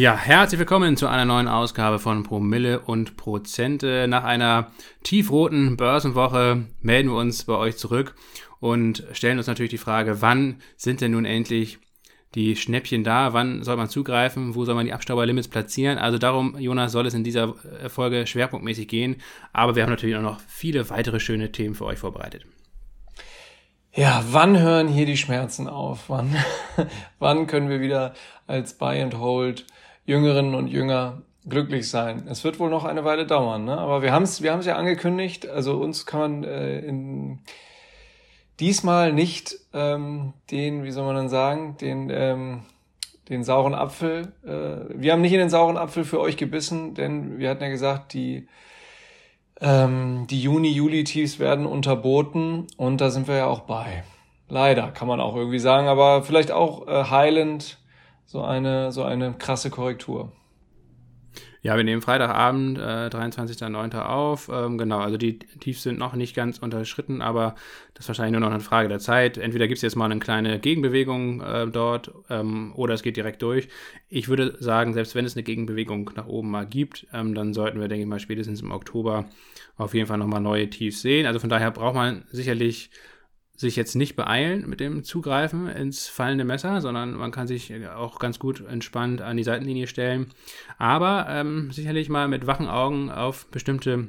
Ja, herzlich willkommen zu einer neuen Ausgabe von Promille und Prozente. Nach einer tiefroten Börsenwoche melden wir uns bei euch zurück und stellen uns natürlich die Frage, wann sind denn nun endlich die Schnäppchen da? Wann soll man zugreifen? Wo soll man die Abstauberlimits platzieren? Also darum, Jonas, soll es in dieser Folge schwerpunktmäßig gehen. Aber wir haben natürlich auch noch viele weitere schöne Themen für euch vorbereitet. Ja, wann hören hier die Schmerzen auf? Wann, wann können wir wieder als Buy and Hold Jüngerinnen und Jünger glücklich sein? Es wird wohl noch eine Weile dauern, ne? aber wir haben es wir haben's ja angekündigt. Also uns kann man äh, in, diesmal nicht ähm, den, wie soll man dann sagen, den, ähm, den sauren Apfel. Äh, wir haben nicht in den sauren Apfel für euch gebissen, denn wir hatten ja gesagt, die ähm, die Juni-Juli-Tiefs werden unterboten und da sind wir ja auch bei. Leider, kann man auch irgendwie sagen, aber vielleicht auch äh, heilend so eine, so eine krasse Korrektur. Ja, wir nehmen Freitagabend, äh, 23.09. auf. Ähm, genau, also die Tiefs sind noch nicht ganz unterschritten, aber das ist wahrscheinlich nur noch eine Frage der Zeit. Entweder gibt es jetzt mal eine kleine Gegenbewegung äh, dort ähm, oder es geht direkt durch. Ich würde sagen, selbst wenn es eine Gegenbewegung nach oben mal gibt, ähm, dann sollten wir, denke ich mal, spätestens im Oktober auf jeden Fall nochmal neue Tiefs sehen. Also von daher braucht man sicherlich sich jetzt nicht beeilen mit dem Zugreifen ins fallende Messer, sondern man kann sich auch ganz gut entspannt an die Seitenlinie stellen. Aber ähm, sicherlich mal mit wachen Augen auf bestimmte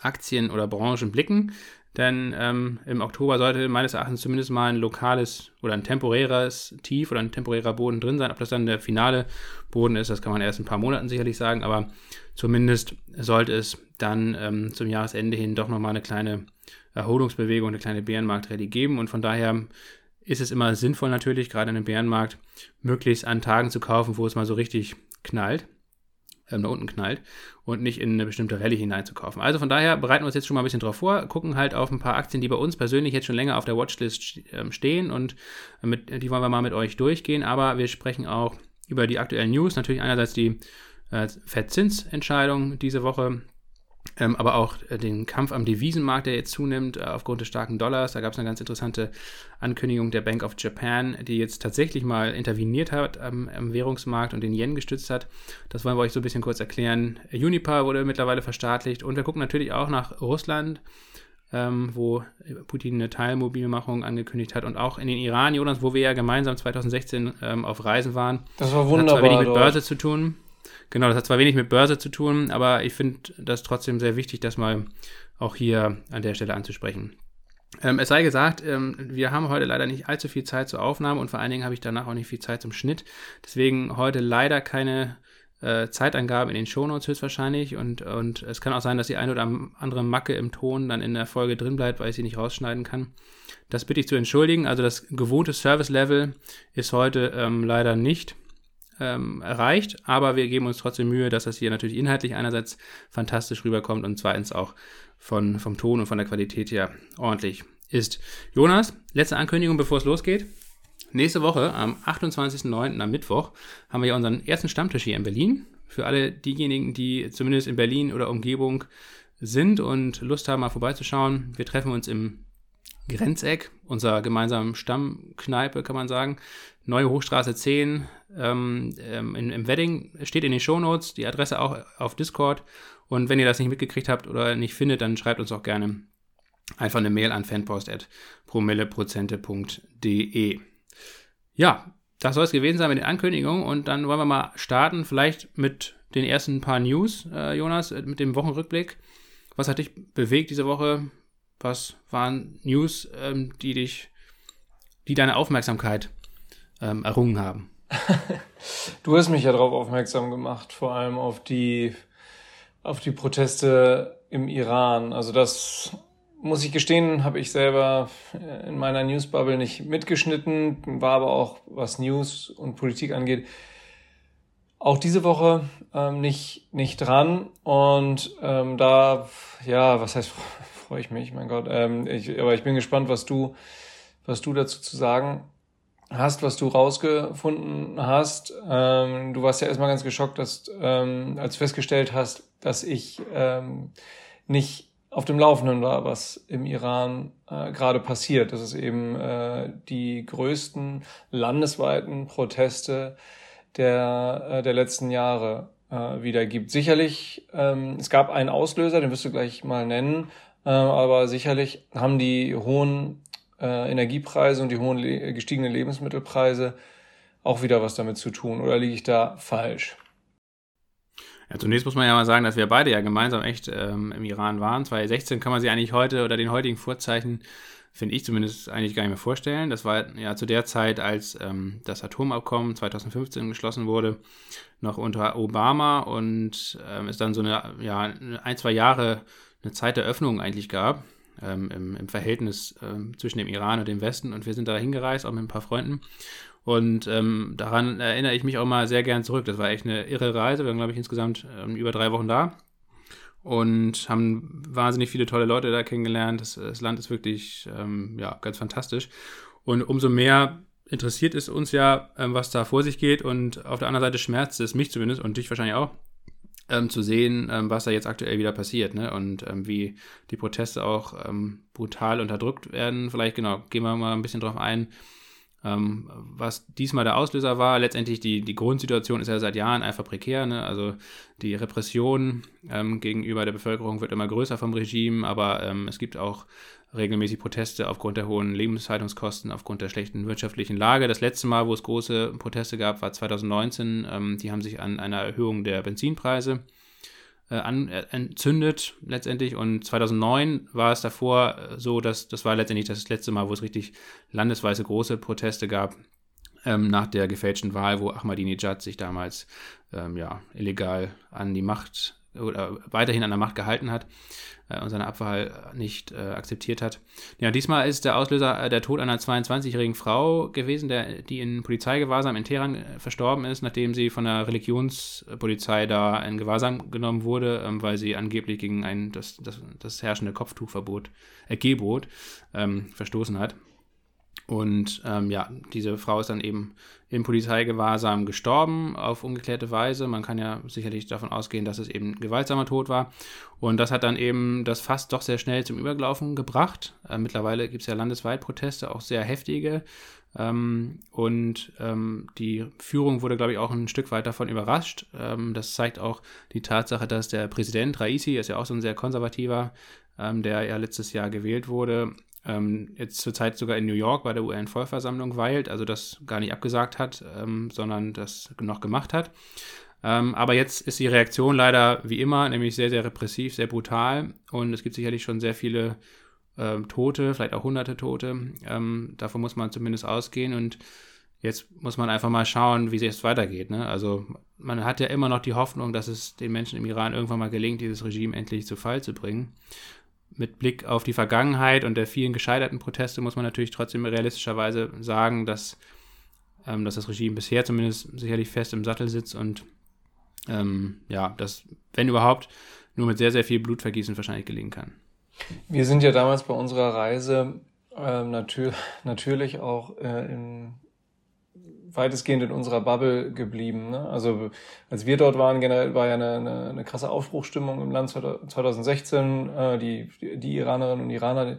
Aktien oder Branchen blicken. Denn ähm, im Oktober sollte meines Erachtens zumindest mal ein lokales oder ein temporäres Tief oder ein temporärer Boden drin sein. Ob das dann der finale Boden ist, das kann man erst in ein paar Monaten sicherlich sagen. Aber zumindest sollte es dann ähm, zum Jahresende hin doch nochmal eine kleine Erholungsbewegung, eine kleine Bärenmarkt-Rallye geben. Und von daher ist es immer sinnvoll natürlich, gerade in einem Bärenmarkt, möglichst an Tagen zu kaufen, wo es mal so richtig knallt, ähm, da unten knallt und nicht in eine bestimmte Rallye hineinzukaufen. Also von daher bereiten wir uns jetzt schon mal ein bisschen drauf vor, gucken halt auf ein paar Aktien, die bei uns persönlich jetzt schon länger auf der Watchlist ähm, stehen und mit, die wollen wir mal mit euch durchgehen. Aber wir sprechen auch über die aktuellen News. Natürlich einerseits die äh, Fettzinsentscheidung diese Woche, ähm, aber auch äh, den Kampf am Devisenmarkt, der jetzt zunimmt äh, aufgrund des starken Dollars. Da gab es eine ganz interessante Ankündigung der Bank of Japan, die jetzt tatsächlich mal interveniert hat am, am, Währungsmarkt und den Yen gestützt hat. Das wollen wir euch so ein bisschen kurz erklären. Unipa wurde mittlerweile verstaatlicht und wir gucken natürlich auch nach Russland. Ähm, wo Putin eine Teilmobilmachung angekündigt hat und auch in den Iran, Jonas, wo wir ja gemeinsam 2016 ähm, auf Reisen waren. Das war wunderbar. Das hat zwar wenig mit Börse zu tun. Genau, das hat zwar wenig mit Börse zu tun, aber ich finde das trotzdem sehr wichtig, das mal auch hier an der Stelle anzusprechen. Ähm, es sei gesagt, ähm, wir haben heute leider nicht allzu viel Zeit zur Aufnahme und vor allen Dingen habe ich danach auch nicht viel Zeit zum Schnitt. Deswegen heute leider keine äh, Zeitangaben in den Shownotes höchstwahrscheinlich und, und es kann auch sein, dass die eine oder andere Macke im Ton dann in der Folge drin bleibt, weil ich sie nicht rausschneiden kann. Das bitte ich zu entschuldigen. Also das gewohnte Service-Level ist heute ähm, leider nicht ähm, erreicht, aber wir geben uns trotzdem Mühe, dass das hier natürlich inhaltlich einerseits fantastisch rüberkommt und zweitens auch von, vom Ton und von der Qualität her ordentlich ist. Jonas, letzte Ankündigung, bevor es losgeht. Nächste Woche, am 28.09. am Mittwoch, haben wir ja unseren ersten Stammtisch hier in Berlin. Für alle diejenigen, die zumindest in Berlin oder Umgebung sind und Lust haben, mal vorbeizuschauen. Wir treffen uns im Grenzeck, unserer gemeinsamen Stammkneipe, kann man sagen. Neue Hochstraße 10 ähm, ähm, in, im Wedding. Steht in den Shownotes, die Adresse auch auf Discord. Und wenn ihr das nicht mitgekriegt habt oder nicht findet, dann schreibt uns auch gerne einfach eine Mail an fanpost.promilleprozente.de. Ja, das soll es gewesen sein mit den Ankündigungen. Und dann wollen wir mal starten, vielleicht mit den ersten paar News, äh, Jonas, mit dem Wochenrückblick. Was hat dich bewegt diese Woche? Was waren News, ähm, die dich, die deine Aufmerksamkeit ähm, errungen haben? du hast mich ja darauf aufmerksam gemacht, vor allem auf die, auf die Proteste im Iran. Also das muss ich gestehen, habe ich selber in meiner Newsbubble nicht mitgeschnitten, war aber auch, was News und Politik angeht, auch diese Woche ähm, nicht, nicht dran. Und ähm, da, ja, was heißt freue ich mich, mein Gott. Ähm, ich, aber ich bin gespannt, was du, was du dazu zu sagen hast, was du rausgefunden hast. Ähm, du warst ja erstmal ganz geschockt, dass, ähm, als du festgestellt hast, dass ich ähm, nicht auf dem Laufenden war, was im Iran äh, gerade passiert. Das ist eben äh, die größten landesweiten Proteste der, äh, der letzten Jahre äh, wiedergibt. Sicherlich, ähm, es gab einen Auslöser, den wirst du gleich mal nennen, äh, aber sicherlich haben die hohen äh, Energiepreise und die hohen le gestiegenen Lebensmittelpreise auch wieder was damit zu tun. Oder liege ich da falsch? Ja, zunächst muss man ja mal sagen, dass wir beide ja gemeinsam echt ähm, im Iran waren. 2016 kann man sich eigentlich heute oder den heutigen Vorzeichen, finde ich zumindest, eigentlich gar nicht mehr vorstellen. Das war ja zu der Zeit, als ähm, das Atomabkommen 2015 geschlossen wurde, noch unter Obama und ähm, es dann so eine, ja, ein, zwei Jahre eine Zeit der Öffnung eigentlich gab. Ähm, im, im, Verhältnis ähm, zwischen dem Iran und dem Westen. Und wir sind da hingereist, auch mit ein paar Freunden. Und ähm, daran erinnere ich mich auch mal sehr gern zurück. Das war echt eine irre Reise. Wir waren, glaube ich, insgesamt ähm, über drei Wochen da und haben wahnsinnig viele tolle Leute da kennengelernt. Das, das Land ist wirklich ähm, ja, ganz fantastisch. Und umso mehr interessiert es uns ja, ähm, was da vor sich geht. Und auf der anderen Seite schmerzt es mich zumindest und dich wahrscheinlich auch, ähm, zu sehen, ähm, was da jetzt aktuell wieder passiert ne? und ähm, wie die Proteste auch ähm, brutal unterdrückt werden. Vielleicht, genau, gehen wir mal ein bisschen drauf ein, ähm, was diesmal der Auslöser war, letztendlich die, die Grundsituation ist ja seit Jahren einfach prekär. Ne? Also die Repression ähm, gegenüber der Bevölkerung wird immer größer vom Regime, aber es gibt auch regelmäßig Proteste aufgrund der hohen Lebenshaltungskosten, aufgrund der schlechten wirtschaftlichen Lage. Das letzte Mal, wo es große Proteste gab, war 2019. Ähm, die haben sich an einer Erhöhung der Benzinpreise äh, an, äh, entzündet letztendlich. Und 2009 war es davor äh, so, dass das war letztendlich das letzte Mal, wo es richtig landesweise große Proteste gab. Ähm, nach der gefälschten Wahl, wo Ahmadinejad sich damals ähm, ja, illegal an die Macht oder weiterhin an der Macht gehalten hat äh, und seine Abwahl nicht äh, akzeptiert hat. Ja, diesmal ist der Auslöser äh, der Tod einer 22-jährigen Frau gewesen, der, die in Polizeigewahrsam in Teheran äh, verstorben ist, nachdem sie von der Religionspolizei da in Gewahrsam genommen wurde, ähm, weil sie angeblich gegen ein, das, das, das herrschende Kopftuchverbot, äh, Gebot, ähm, verstoßen hat. Und ähm, ja, diese Frau ist dann eben im Polizeigewahrsam gestorben auf ungeklärte Weise. Man kann ja sicherlich davon ausgehen, dass es eben gewaltsamer Tod war. Und das hat dann eben das Fass doch sehr schnell zum Überlaufen gebracht. Äh, mittlerweile gibt es ja landesweit Proteste, auch sehr heftige. Ähm, und ähm, die Führung wurde, glaube ich, auch ein Stück weit davon überrascht. Ähm, das zeigt auch die Tatsache, dass der Präsident Raisi, ist ja auch so ein sehr konservativer, ähm, der ja letztes Jahr gewählt wurde, ähm, jetzt zurzeit sogar in New York bei der UN-Vollversammlung weilt, also das gar nicht abgesagt hat, ähm, sondern das noch gemacht hat. Ähm, aber jetzt ist die Reaktion leider wie immer, nämlich sehr, sehr repressiv, sehr brutal und es gibt sicherlich schon sehr viele ähm, Tote, vielleicht auch hunderte Tote. Ähm, davon muss man zumindest ausgehen und jetzt muss man einfach mal schauen, wie es weitergeht. Ne? Also man hat ja immer noch die Hoffnung, dass es den Menschen im Iran irgendwann mal gelingt, dieses Regime endlich zu Fall zu bringen mit Blick auf die Vergangenheit und der vielen gescheiterten Proteste muss man natürlich trotzdem realistischerweise sagen, dass, ähm, dass das Regime bisher zumindest sicherlich fest im Sattel sitzt und ähm, ja, das, wenn überhaupt, nur mit sehr, sehr viel Blutvergießen wahrscheinlich gelingen kann. Wir sind ja damals bei unserer Reise äh, natür natürlich auch äh, in weitestgehend in unserer Bubble geblieben. Ne? Also als wir dort waren, generell war ja eine, eine, eine krasse Aufbruchstimmung im Land 2016. Äh, die, die Iranerinnen und Iraner,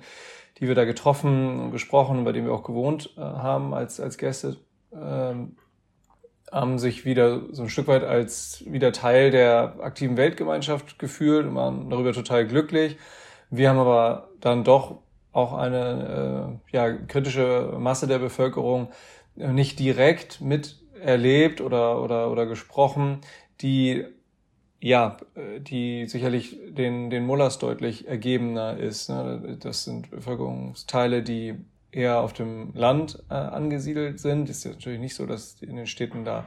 die wir da getroffen und gesprochen, bei denen wir auch gewohnt äh, haben als, als Gäste, äh, haben sich wieder so ein Stück weit als wieder Teil der aktiven Weltgemeinschaft gefühlt und waren darüber total glücklich. Wir haben aber dann doch auch eine äh, ja, kritische Masse der Bevölkerung nicht direkt miterlebt oder, oder, oder gesprochen, die ja, die sicherlich den, den Mullers deutlich ergebener ist. Ne? Das sind Bevölkerungsteile, die eher auf dem Land äh, angesiedelt sind. Ist ja natürlich nicht so, dass in den Städten da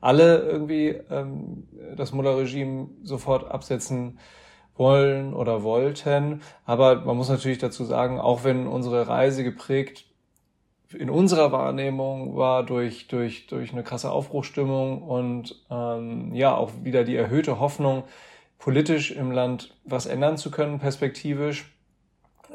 alle irgendwie ähm, das Mullah-Regime sofort absetzen wollen oder wollten. Aber man muss natürlich dazu sagen, auch wenn unsere Reise geprägt in unserer Wahrnehmung war durch, durch, durch eine krasse Aufbruchstimmung und ähm, ja, auch wieder die erhöhte Hoffnung, politisch im Land was ändern zu können, perspektivisch,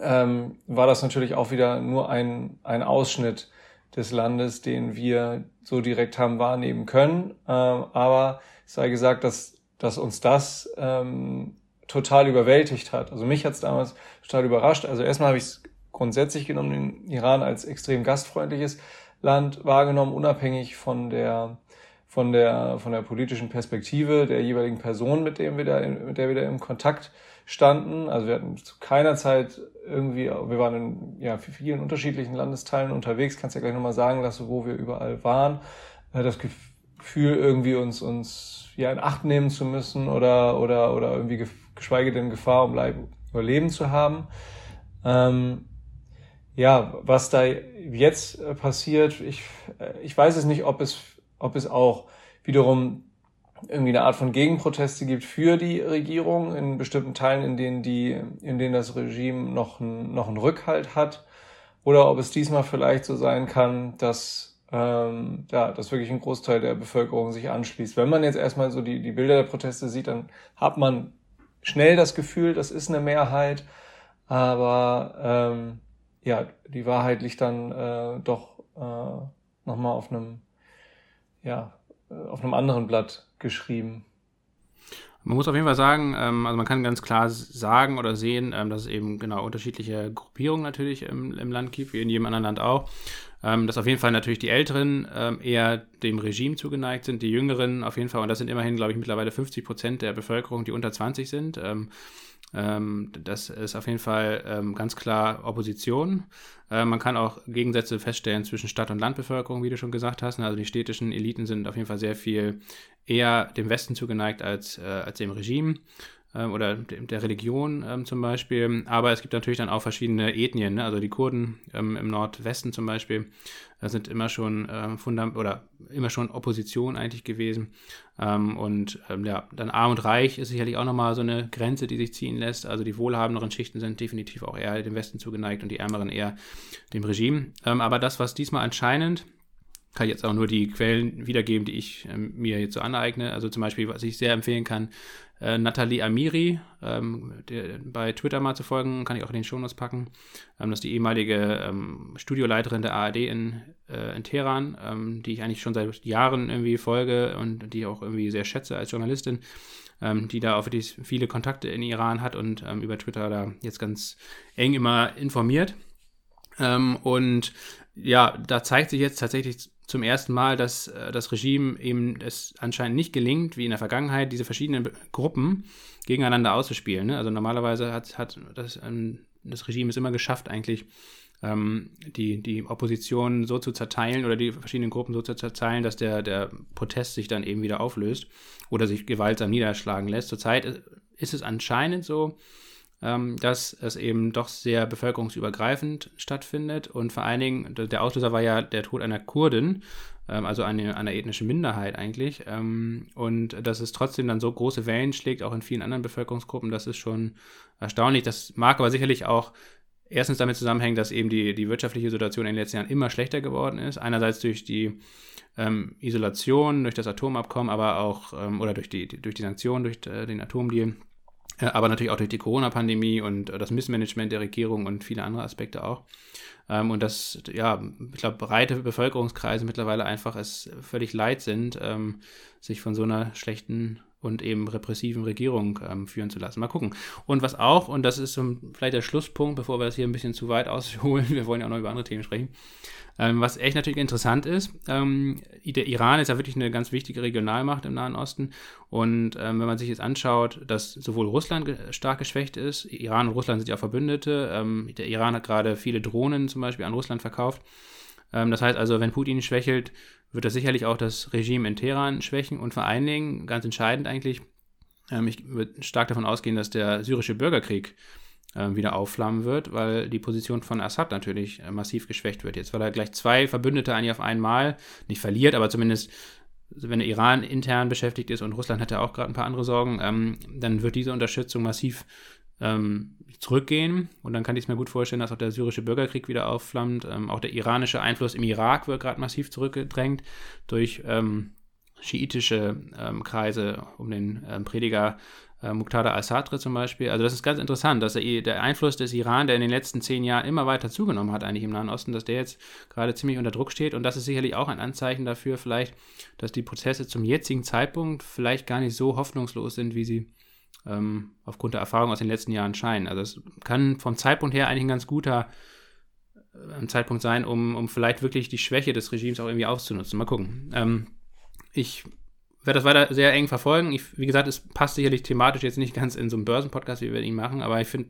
ähm, war das natürlich auch wieder nur ein, ein Ausschnitt des Landes, den wir so direkt haben wahrnehmen können. Ähm, aber es sei gesagt, dass, dass uns das ähm, total überwältigt hat. Also mich hat es damals total überrascht. Also erstmal habe ich es grundsätzlich genommen den Iran als extrem gastfreundliches Land wahrgenommen, unabhängig von der von der, von der politischen Perspektive der jeweiligen Person, mit, dem wir da in, mit der wir da im Kontakt standen. Also wir hatten zu keiner Zeit irgendwie, wir waren in ja, vielen unterschiedlichen Landesteilen unterwegs, kannst ja gleich nochmal sagen lassen, wo wir überall waren. Äh, das Gefühl, irgendwie uns, uns ja, in Acht nehmen zu müssen oder, oder, oder irgendwie geschweige denn Gefahr um Leib, Überleben zu haben. Ähm, ja, was da jetzt äh, passiert, ich, äh, ich weiß es nicht, ob es, ob es auch wiederum irgendwie eine Art von Gegenproteste gibt für die Regierung in bestimmten Teilen, in denen die, in denen das Regime noch, ein, noch einen Rückhalt hat, oder ob es diesmal vielleicht so sein kann, dass ähm, ja, dass wirklich ein Großteil der Bevölkerung sich anschließt. Wenn man jetzt erstmal so die, die Bilder der Proteste sieht, dann hat man schnell das Gefühl, das ist eine Mehrheit, aber ähm, ja, die Wahrheit liegt dann äh, doch äh, nochmal auf einem, ja, äh, auf einem anderen Blatt geschrieben. Man muss auf jeden Fall sagen, ähm, also man kann ganz klar sagen oder sehen, ähm, dass es eben genau unterschiedliche Gruppierungen natürlich im, im Land gibt, wie in jedem anderen Land auch. Ähm, dass auf jeden Fall natürlich die Älteren ähm, eher dem Regime zugeneigt sind, die Jüngeren auf jeden Fall, und das sind immerhin, glaube ich, mittlerweile 50 Prozent der Bevölkerung, die unter 20 sind. Ähm, ähm, das ist auf jeden Fall ähm, ganz klar Opposition. Äh, man kann auch Gegensätze feststellen zwischen Stadt- und Landbevölkerung, wie du schon gesagt hast. Also die städtischen Eliten sind auf jeden Fall sehr viel eher dem Westen zugeneigt als, äh, als dem Regime oder der Religion ähm, zum Beispiel. Aber es gibt natürlich dann auch verschiedene Ethnien. Ne? Also die Kurden ähm, im Nordwesten zum Beispiel sind immer schon äh, Fundam oder immer schon Opposition eigentlich gewesen. Ähm, und ähm, ja, dann Arm und Reich ist sicherlich auch nochmal so eine Grenze, die sich ziehen lässt. Also die wohlhabenderen Schichten sind definitiv auch eher dem Westen zugeneigt und die ärmeren eher dem Regime. Ähm, aber das, was diesmal anscheinend kann ich jetzt auch nur die Quellen wiedergeben, die ich ähm, mir jetzt so aneigne. Also zum Beispiel, was ich sehr empfehlen kann, äh, Nathalie Amiri, ähm, der, bei Twitter mal zu folgen, kann ich auch in den Shownotes packen. Ähm, das ist die ehemalige ähm, Studioleiterin der ARD in, äh, in Teheran, ähm, die ich eigentlich schon seit Jahren irgendwie folge und die ich auch irgendwie sehr schätze als Journalistin, ähm, die da auch wirklich viele Kontakte in Iran hat und ähm, über Twitter da jetzt ganz eng immer informiert. und ja, da zeigt sich jetzt tatsächlich zum ersten Mal, dass äh, das Regime eben es anscheinend nicht gelingt, wie in der Vergangenheit, diese verschiedenen Gruppen gegeneinander auszuspielen. Ne? Also normalerweise hat, hat das, ähm, das Regime es immer geschafft, eigentlich ähm, die, die Opposition so zu zerteilen oder die verschiedenen Gruppen so zu zerteilen, dass der, der Protest sich dann eben wieder auflöst oder sich gewaltsam niederschlagen lässt. Zurzeit ist es anscheinend so, ähm, dass es eben doch sehr bevölkerungsübergreifend stattfindet. Und vor allen Dingen, der Auslöser war ja der Tod einer Kurdin, ähm, also eine, einer ethnischen Minderheit eigentlich. Ähm, und dass es trotzdem dann so große Wellen schlägt, auch in vielen anderen Bevölkerungsgruppen, das ist schon erstaunlich. Das mag aber sicherlich auch erstens damit zusammenhängen, dass eben die, die wirtschaftliche Situation in den letzten Jahren immer schlechter geworden ist. Einerseits durch die ähm, Isolation, durch das Atomabkommen, aber auch, ähm, oder durch die, durch die Sanktionen, durch äh, den Atomdeal aber natürlich auch durch die Corona-Pandemie und äh, das Missmanagement der Regierung und viele andere Aspekte auch. Ähm, und dass, ja, ich glaube, breite Bevölkerungskreise mittlerweile einfach es völlig leid sind, ähm, sich von so einer schlechten und eben repressiven Regierung ähm, führen zu lassen. Mal gucken. Und was auch, und das ist so vielleicht der Schlusspunkt, bevor wir das hier ein bisschen zu weit ausholen, wir wollen ja auch noch über andere Themen sprechen, ähm, was echt natürlich interessant ist, ähm, der Iran ist ja wirklich eine ganz wichtige Regionalmacht im Nahen Osten. Und ähm, wenn man sich jetzt anschaut, dass sowohl Russland ge stark geschwächt ist, Iran und Russland sind ja Verbündete, ähm, der Iran hat gerade viele Drohnen zum Beispiel an Russland verkauft. Ähm, das heißt also, wenn Putin schwächelt, wird das sicherlich auch das Regime in Teheran schwächen und vor allen Dingen, ganz entscheidend eigentlich, ähm, ich würde stark davon ausgehen, dass der syrische Bürgerkrieg äh, wieder aufflammen wird, weil die Position von Assad natürlich äh, massiv geschwächt wird. Jetzt, weil er gleich zwei Verbündete eigentlich auf einmal nicht verliert, aber zumindest wenn der Iran intern beschäftigt ist und Russland hat ja auch gerade ein paar andere Sorgen, ähm, dann wird diese Unterstützung massiv ähm, zurückgehen. Und dann kann ich es mir gut vorstellen, dass auch der syrische Bürgerkrieg wieder aufflammt. Ähm, auch der iranische Einfluss im Irak wird gerade massiv zurückgedrängt durch ähm, schiitische ähm, Kreise um den ähm, Prediger äh, Muqtada al-Sadr zum Beispiel. Also das ist ganz interessant, dass der, der, Einfluss des Iran, der in den letzten zehn Jahren immer weiter zugenommen hat, eigentlich im Nahen Osten, dass der jetzt gerade ziemlich unter Druck steht. Und das ist sicherlich auch ein Anzeichen dafür, vielleicht, dass die Prozesse zum jetzigen Zeitpunkt vielleicht gar nicht so hoffnungslos sind, wie sie ähm, aufgrund der Erfahrung aus den letzten Jahren scheinen. Also es kann vom Zeitpunkt her eigentlich ein ganz guter äh, Zeitpunkt sein, um, um vielleicht wirklich die Schwäche des Regimes auch irgendwie auszunutzen. Mal gucken. Ähm, ich werde das weiter sehr eng verfolgen. Ich, wie gesagt, es passt sicherlich thematisch jetzt nicht ganz in so einen Börsenpodcast, wie wir ihn machen, aber ich finde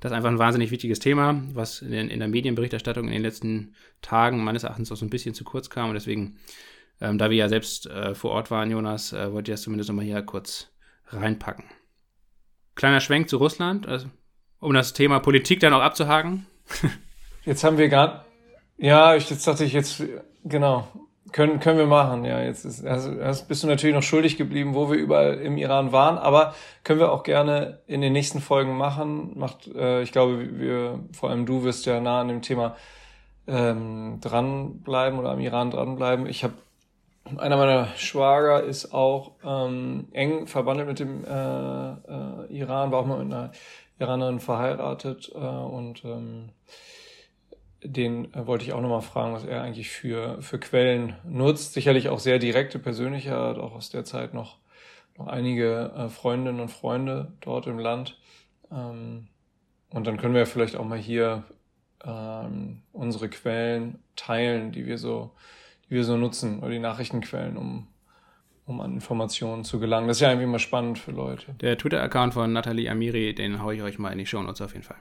das einfach ein wahnsinnig wichtiges Thema, was in, in, der Medienberichterstattung in den letzten Tagen meines Erachtens auch so ein bisschen zu kurz kam. Und deswegen, ähm, da wir ja selbst äh, vor Ort waren, Jonas, äh, wollte ich das zumindest nochmal hier kurz reinpacken. Kleiner Schwenk zu Russland, also, um das Thema Politik dann auch abzuhaken. jetzt haben wir gar. Ja, ich, jetzt dachte ich jetzt, genau. Können, können wir machen, ja. Jetzt ist, also, bist du natürlich noch schuldig geblieben, wo wir überall im Iran waren, aber können wir auch gerne in den nächsten Folgen machen. Macht, äh, ich glaube, wir, vor allem du wirst ja nah an dem Thema ähm, dranbleiben oder am Iran dranbleiben. Ich habe einer meiner Schwager ist auch ähm, eng verbandelt mit dem äh, äh, Iran, war auch mal mit einer Iranerin verheiratet äh, und ähm, den äh, wollte ich auch nochmal fragen, was er eigentlich für, für Quellen nutzt. Sicherlich auch sehr direkte, persönliche, hat auch aus der Zeit noch, noch einige äh, Freundinnen und Freunde dort im Land. Ähm, und dann können wir vielleicht auch mal hier ähm, unsere Quellen teilen, die wir so, die wir so nutzen, oder die Nachrichtenquellen, um, um an Informationen zu gelangen. Das ist ja irgendwie immer spannend für Leute. Der Twitter-Account von Nathalie Amiri, den haue ich euch mal in die Show Notes auf jeden Fall.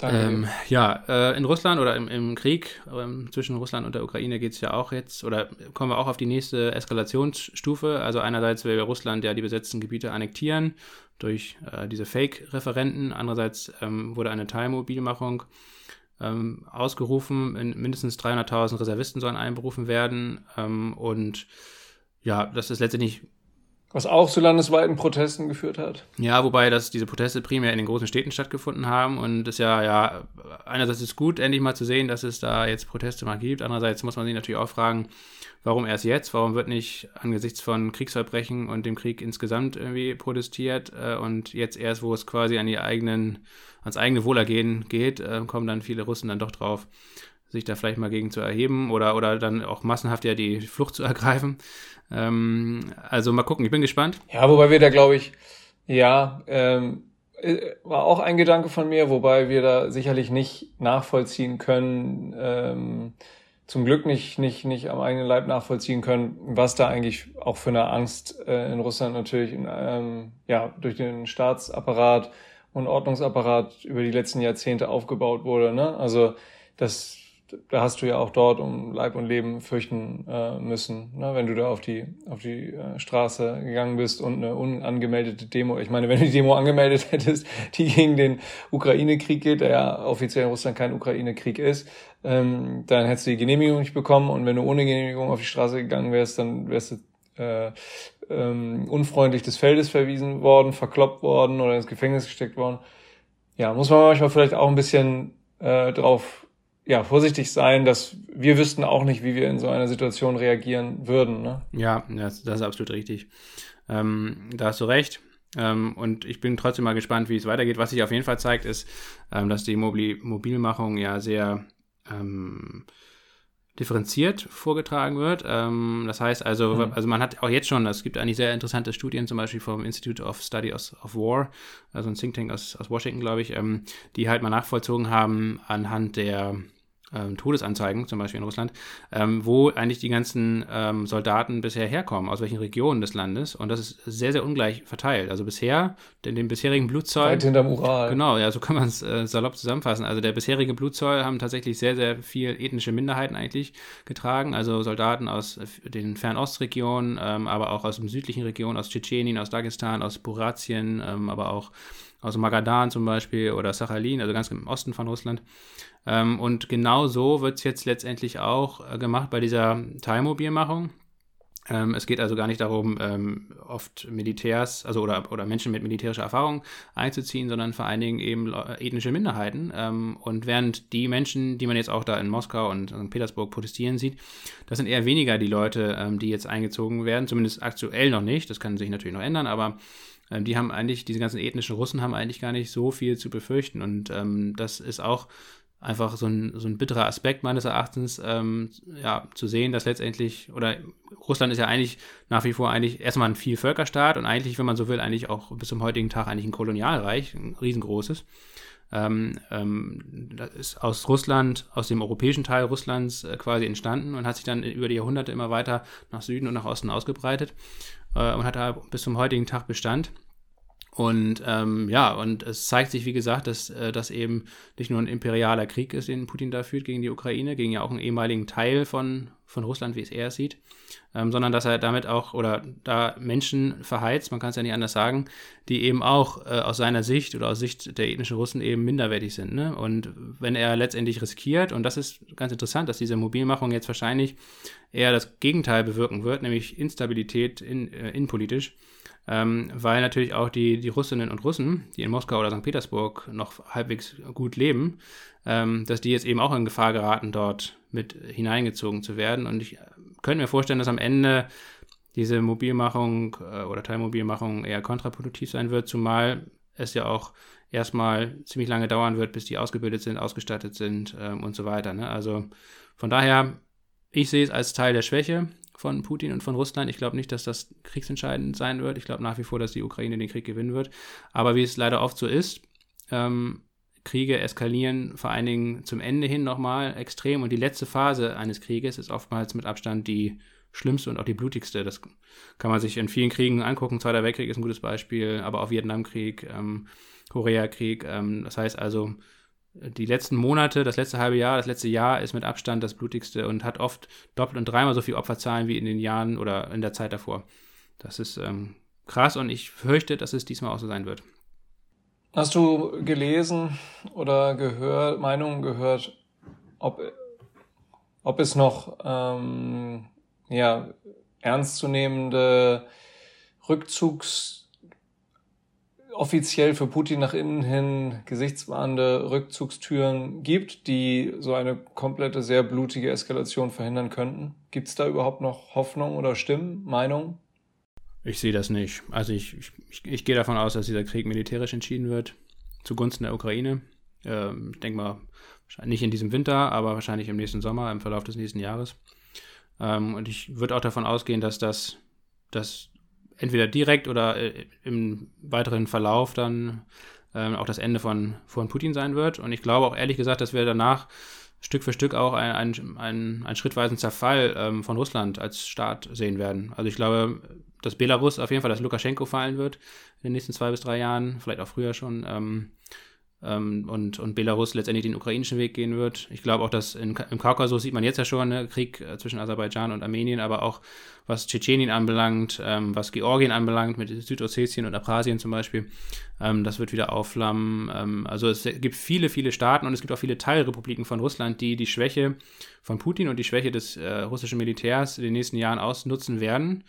Ähm, ja, äh, in Russland oder im, im Krieg ähm, zwischen Russland und der Ukraine geht es ja auch jetzt, oder kommen wir auch auf die nächste Eskalationsstufe. Also einerseits will Russland ja die besetzten Gebiete annektieren durch äh, diese Fake-Referenten. Andererseits ähm, wurde eine Teilmobilmachung ähm, ausgerufen. In mindestens 300.000 Reservisten sollen einberufen werden. Ähm, und ja, das ist letztendlich was auch zu landesweiten Protesten geführt hat. Ja, wobei das, diese Proteste primär in den großen Städten stattgefunden haben und das ja, ja, einerseits ist gut, endlich mal zu sehen, dass es da jetzt Proteste mal gibt. Andererseits muss man sich natürlich auch fragen, warum erst jetzt? Warum wird nicht angesichts von Kriegsverbrechen und dem Krieg insgesamt irgendwie protestiert äh, und jetzt erst, wo es quasi an die eigenen, ans eigene Wohlergehen geht, äh, kommen dann viele Russen dann doch drauf, sich da vielleicht mal gegen zu erheben oder, oder dann auch massenhaft ja die Flucht zu ergreifen. Ähm, also mal gucken, ich bin gespannt. Ja, wobei wir da, glaube ich, ja, ähm, äh, war auch ein Gedanke von mir, wobei wir da sicherlich nicht nachvollziehen können, ähm, zum Glück nicht, nicht, nicht am eigenen Leib nachvollziehen können, was da eigentlich auch für eine Angst äh, in Russland natürlich ähm, ja, durch den Staatsapparat und Ordnungsapparat über die letzten Jahrzehnte aufgebaut wurde. Ne? Also das da hast du ja auch dort um Leib und Leben fürchten äh, müssen, ne? wenn du da auf die auf die äh, Straße gegangen bist und eine unangemeldete Demo. Ich meine, wenn du die Demo angemeldet hättest, die gegen den Ukraine-Krieg geht, der ja offiziell in Russland kein Ukraine-Krieg ist, ähm, dann hättest du die Genehmigung nicht bekommen und wenn du ohne Genehmigung auf die Straße gegangen wärst, dann wärst du äh, ähm, unfreundlich des Feldes verwiesen worden, verkloppt worden oder ins Gefängnis gesteckt worden. Ja, muss man manchmal vielleicht auch ein bisschen äh, drauf ja, vorsichtig sein, dass wir wüssten auch nicht, wie wir in so einer Situation reagieren würden. Ne? Ja, das, das ist absolut richtig. Ähm, da hast du recht. Ähm, und ich bin trotzdem mal gespannt, wie es weitergeht. Was sich auf jeden Fall zeigt, ist, ähm, dass die Mobil Mobilmachung ja sehr ähm, differenziert vorgetragen wird. Ähm, das heißt also, mhm. also man hat auch jetzt schon, es gibt eigentlich sehr interessante Studien, zum Beispiel vom Institute of Study of, War, also ein Think Tank aus, aus Washington, glaube ich, ähm, die halt mal nachvollzogen haben anhand der Todesanzeigen, zum Beispiel in Russland, ähm, wo eigentlich die ganzen ähm, Soldaten bisher herkommen, aus welchen Regionen des Landes. Und das ist sehr, sehr ungleich verteilt. Also bisher, denn den bisherigen Blutzoll. Weit hinterm Ural. Genau, ja, so kann man es äh, salopp zusammenfassen. Also der bisherige Blutzoll haben tatsächlich sehr, sehr viel ethnische Minderheiten eigentlich getragen. Also Soldaten aus den Fernostregionen, ähm, aber auch aus dem südlichen Region, aus Tschetschenien, aus Dagestan, aus Buratien, ähm, aber auch aus Magadan zum Beispiel oder Sachalin, also ganz im Osten von Russland. Ähm, und genau so wird es jetzt letztendlich auch äh, gemacht bei dieser Teilmobilmachung. Ähm, es geht also gar nicht darum, ähm, oft Militärs, also oder, oder Menschen mit militärischer Erfahrung einzuziehen, sondern vor allen Dingen eben ethnische Minderheiten. Ähm, und während die Menschen, die man jetzt auch da in Moskau und in Petersburg protestieren sieht, das sind eher weniger die Leute, ähm, die jetzt eingezogen werden, zumindest aktuell noch nicht. Das kann sich natürlich noch ändern, aber ähm, die haben eigentlich, diese ganzen ethnischen Russen haben eigentlich gar nicht so viel zu befürchten. Und ähm, das ist auch einfach so ein, so ein bitterer Aspekt meines Erachtens, ähm, ja, zu sehen, dass letztendlich, oder Russland ist ja eigentlich nach wie vor eigentlich erstmal ein Vielvölkerstaat und eigentlich, wenn man so will, eigentlich auch bis zum heutigen Tag eigentlich ein Kolonialreich, ein riesengroßes. ähm, ähm, das ist aus Russland, aus dem europäischen Teil Russlands äh, quasi entstanden und hat sich dann über die Jahrhunderte immer weiter nach Süden und nach Osten ausgebreitet äh, und hat da bis zum heutigen Tag Bestand. Und ähm, ja, und es zeigt sich, wie gesagt, dass äh, das eben nicht nur ein imperialer Krieg ist, den Putin da führt gegen die Ukraine, gegen ja auch einen ehemaligen Teil von, von Russland, wie es er sieht, ähm, sondern dass er damit auch oder da Menschen verheizt, man kann es ja nicht anders sagen, die eben auch äh, aus seiner Sicht oder aus Sicht der ethnischen Russen eben minderwertig sind. Ne? Und wenn er letztendlich riskiert, und das ist ganz interessant, dass diese Mobilmachung jetzt wahrscheinlich eher das Gegenteil bewirken wird, nämlich Instabilität in, äh, innenpolitisch ähm, weil natürlich auch die, die Russinnen und Russen, die in Moskau oder St. Petersburg noch halbwegs gut leben, ähm, dass die jetzt eben auch in Gefahr geraten, dort mit hineingezogen zu werden. Und ich äh, könnte mir vorstellen, dass am Ende diese Mobilmachung äh, oder Teilmobilmachung eher kontraproduktiv sein wird, zumal es ja auch erstmal ziemlich lange dauern wird, bis die ausgebildet sind, ausgestattet sind ähm, und so weiter. Ne? Also von daher, ich sehe es als Teil der Schwäche von Putin und von Russland. Ich glaube nicht, dass das kriegsentscheidend sein wird. Ich glaube nach wie vor, dass die Ukraine den Krieg gewinnen wird. Aber wie es leider oft so ist, ähm, Kriege eskalieren vor allen Dingen zum Ende hin nochmal extrem und die letzte Phase eines Krieges ist oftmals mit Abstand die schlimmste und auch die blutigste. Das kann man sich in vielen Kriegen angucken. Zweiter Weltkrieg ist ein gutes Beispiel, aber auch Vietnamkrieg, ähm, Koreakrieg. Ähm, das heißt also, die letzten Monate, das letzte halbe Jahr, das letzte Jahr ist mit Abstand das blutigste und hat oft doppelt und dreimal so viel Opferzahlen wie in den Jahren oder in der Zeit davor. Das ist ähm, krass und ich fürchte, dass es diesmal auch so sein wird. Hast du gelesen oder gehört, Meinungen gehört, ob, ob es noch ähm, ja, ernstzunehmende Rückzugs- offiziell für Putin nach innen hin gesichtswahrende Rückzugstüren gibt, die so eine komplette, sehr blutige Eskalation verhindern könnten? Gibt es da überhaupt noch Hoffnung oder Stimmen, Meinungen? Ich sehe das nicht. Also ich, ich, ich, gehe davon aus, dass dieser Krieg militärisch entschieden wird, zugunsten der Ukraine. Ähm, ich denke mal, nicht in diesem Winter, aber wahrscheinlich im nächsten Sommer, im Verlauf des nächsten Jahres. Ähm, und ich würde auch davon ausgehen, dass das, dass entweder direkt oder äh, im weiteren Verlauf dann ähm, auch das Ende von, von Putin sein wird. Und ich glaube auch ehrlich gesagt, dass wir danach Stück für Stück auch einen ein, ein schrittweisen Zerfall ähm, von Russland als Staat sehen werden. Also ich glaube, dass Belarus auf jeden Fall, dass Lukaschenko fallen wird in den nächsten zwei bis drei Jahren, vielleicht auch früher schon. Ähm, ähm, und, und Belarus letztendlich den ukrainischen Weg gehen wird. Ich glaube auch, dass in, im Kaukasus sieht man jetzt ja schon einen Krieg äh, zwischen Aserbaidschan und Armenien, aber auch was Tschetschenien anbelangt, ähm, was Georgien anbelangt, mit Südossetien und Abkhazien zum Beispiel, ähm, das wird wieder aufflammen. Ähm, also es gibt viele, viele Staaten und es gibt auch viele Teilrepubliken von Russland, die die Schwäche von Putin und die Schwäche des äh, russischen Militärs in den nächsten Jahren ausnutzen werden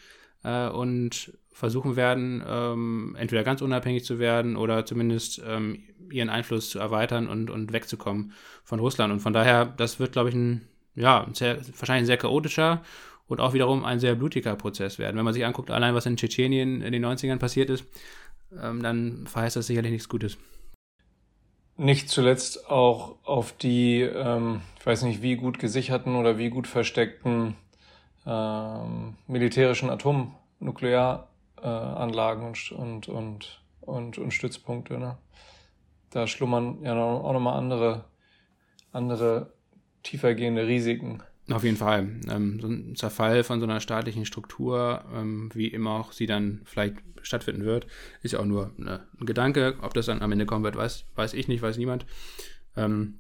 äh, und versuchen werden, ähm, entweder ganz unabhängig zu werden oder zumindest ähm, ihren Einfluss zu erweitern und, und wegzukommen von Russland. Und von daher, das wird, glaube ich, ein, ja, ein sehr, wahrscheinlich ein sehr chaotischer und auch wiederum ein sehr blutiger Prozess werden. Wenn man sich anguckt, allein was in Tschetschenien in den 90ern passiert ist, ähm, dann verheißt das sicherlich nichts Gutes. Nicht zuletzt auch auf die, ähm, ich weiß nicht, wie gut gesicherten oder wie gut versteckten ähm, militärischen Atomnuklearanlagen und, und, und, und, und Stützpunkte. Ne? Da schlummern ja auch nochmal andere, andere tiefergehende Risiken. Auf jeden Fall. Ähm, so ein Zerfall von so einer staatlichen Struktur, ähm, wie immer auch sie dann vielleicht stattfinden wird, ist ja auch nur eine, ein Gedanke. Ob das dann am Ende kommen wird, weiß, weiß ich nicht, weiß niemand. Ähm,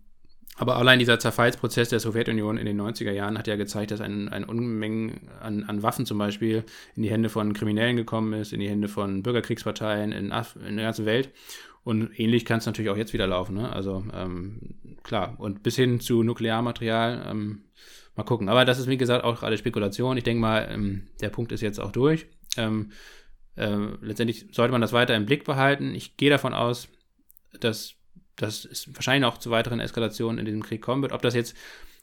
aber allein dieser Zerfallsprozess der Sowjetunion in den 90er Jahren hat ja gezeigt, dass ein, ein Unmengen an, an Waffen zum Beispiel in die Hände von Kriminellen gekommen ist, in die Hände von Bürgerkriegsparteien in, Af in der ganzen Welt. Und ähnlich kann es natürlich auch jetzt wieder laufen. Ne? Also ähm, klar, und bis hin zu Nuklearmaterial, ähm, mal gucken. Aber das ist, wie gesagt, auch gerade Spekulation. Ich denke mal, ähm, der Punkt ist jetzt auch durch. Ähm, äh, letztendlich sollte man das weiter im Blick behalten. Ich gehe davon aus, dass dass es wahrscheinlich auch zu weiteren Eskalationen in diesem Krieg kommen wird. Ob das jetzt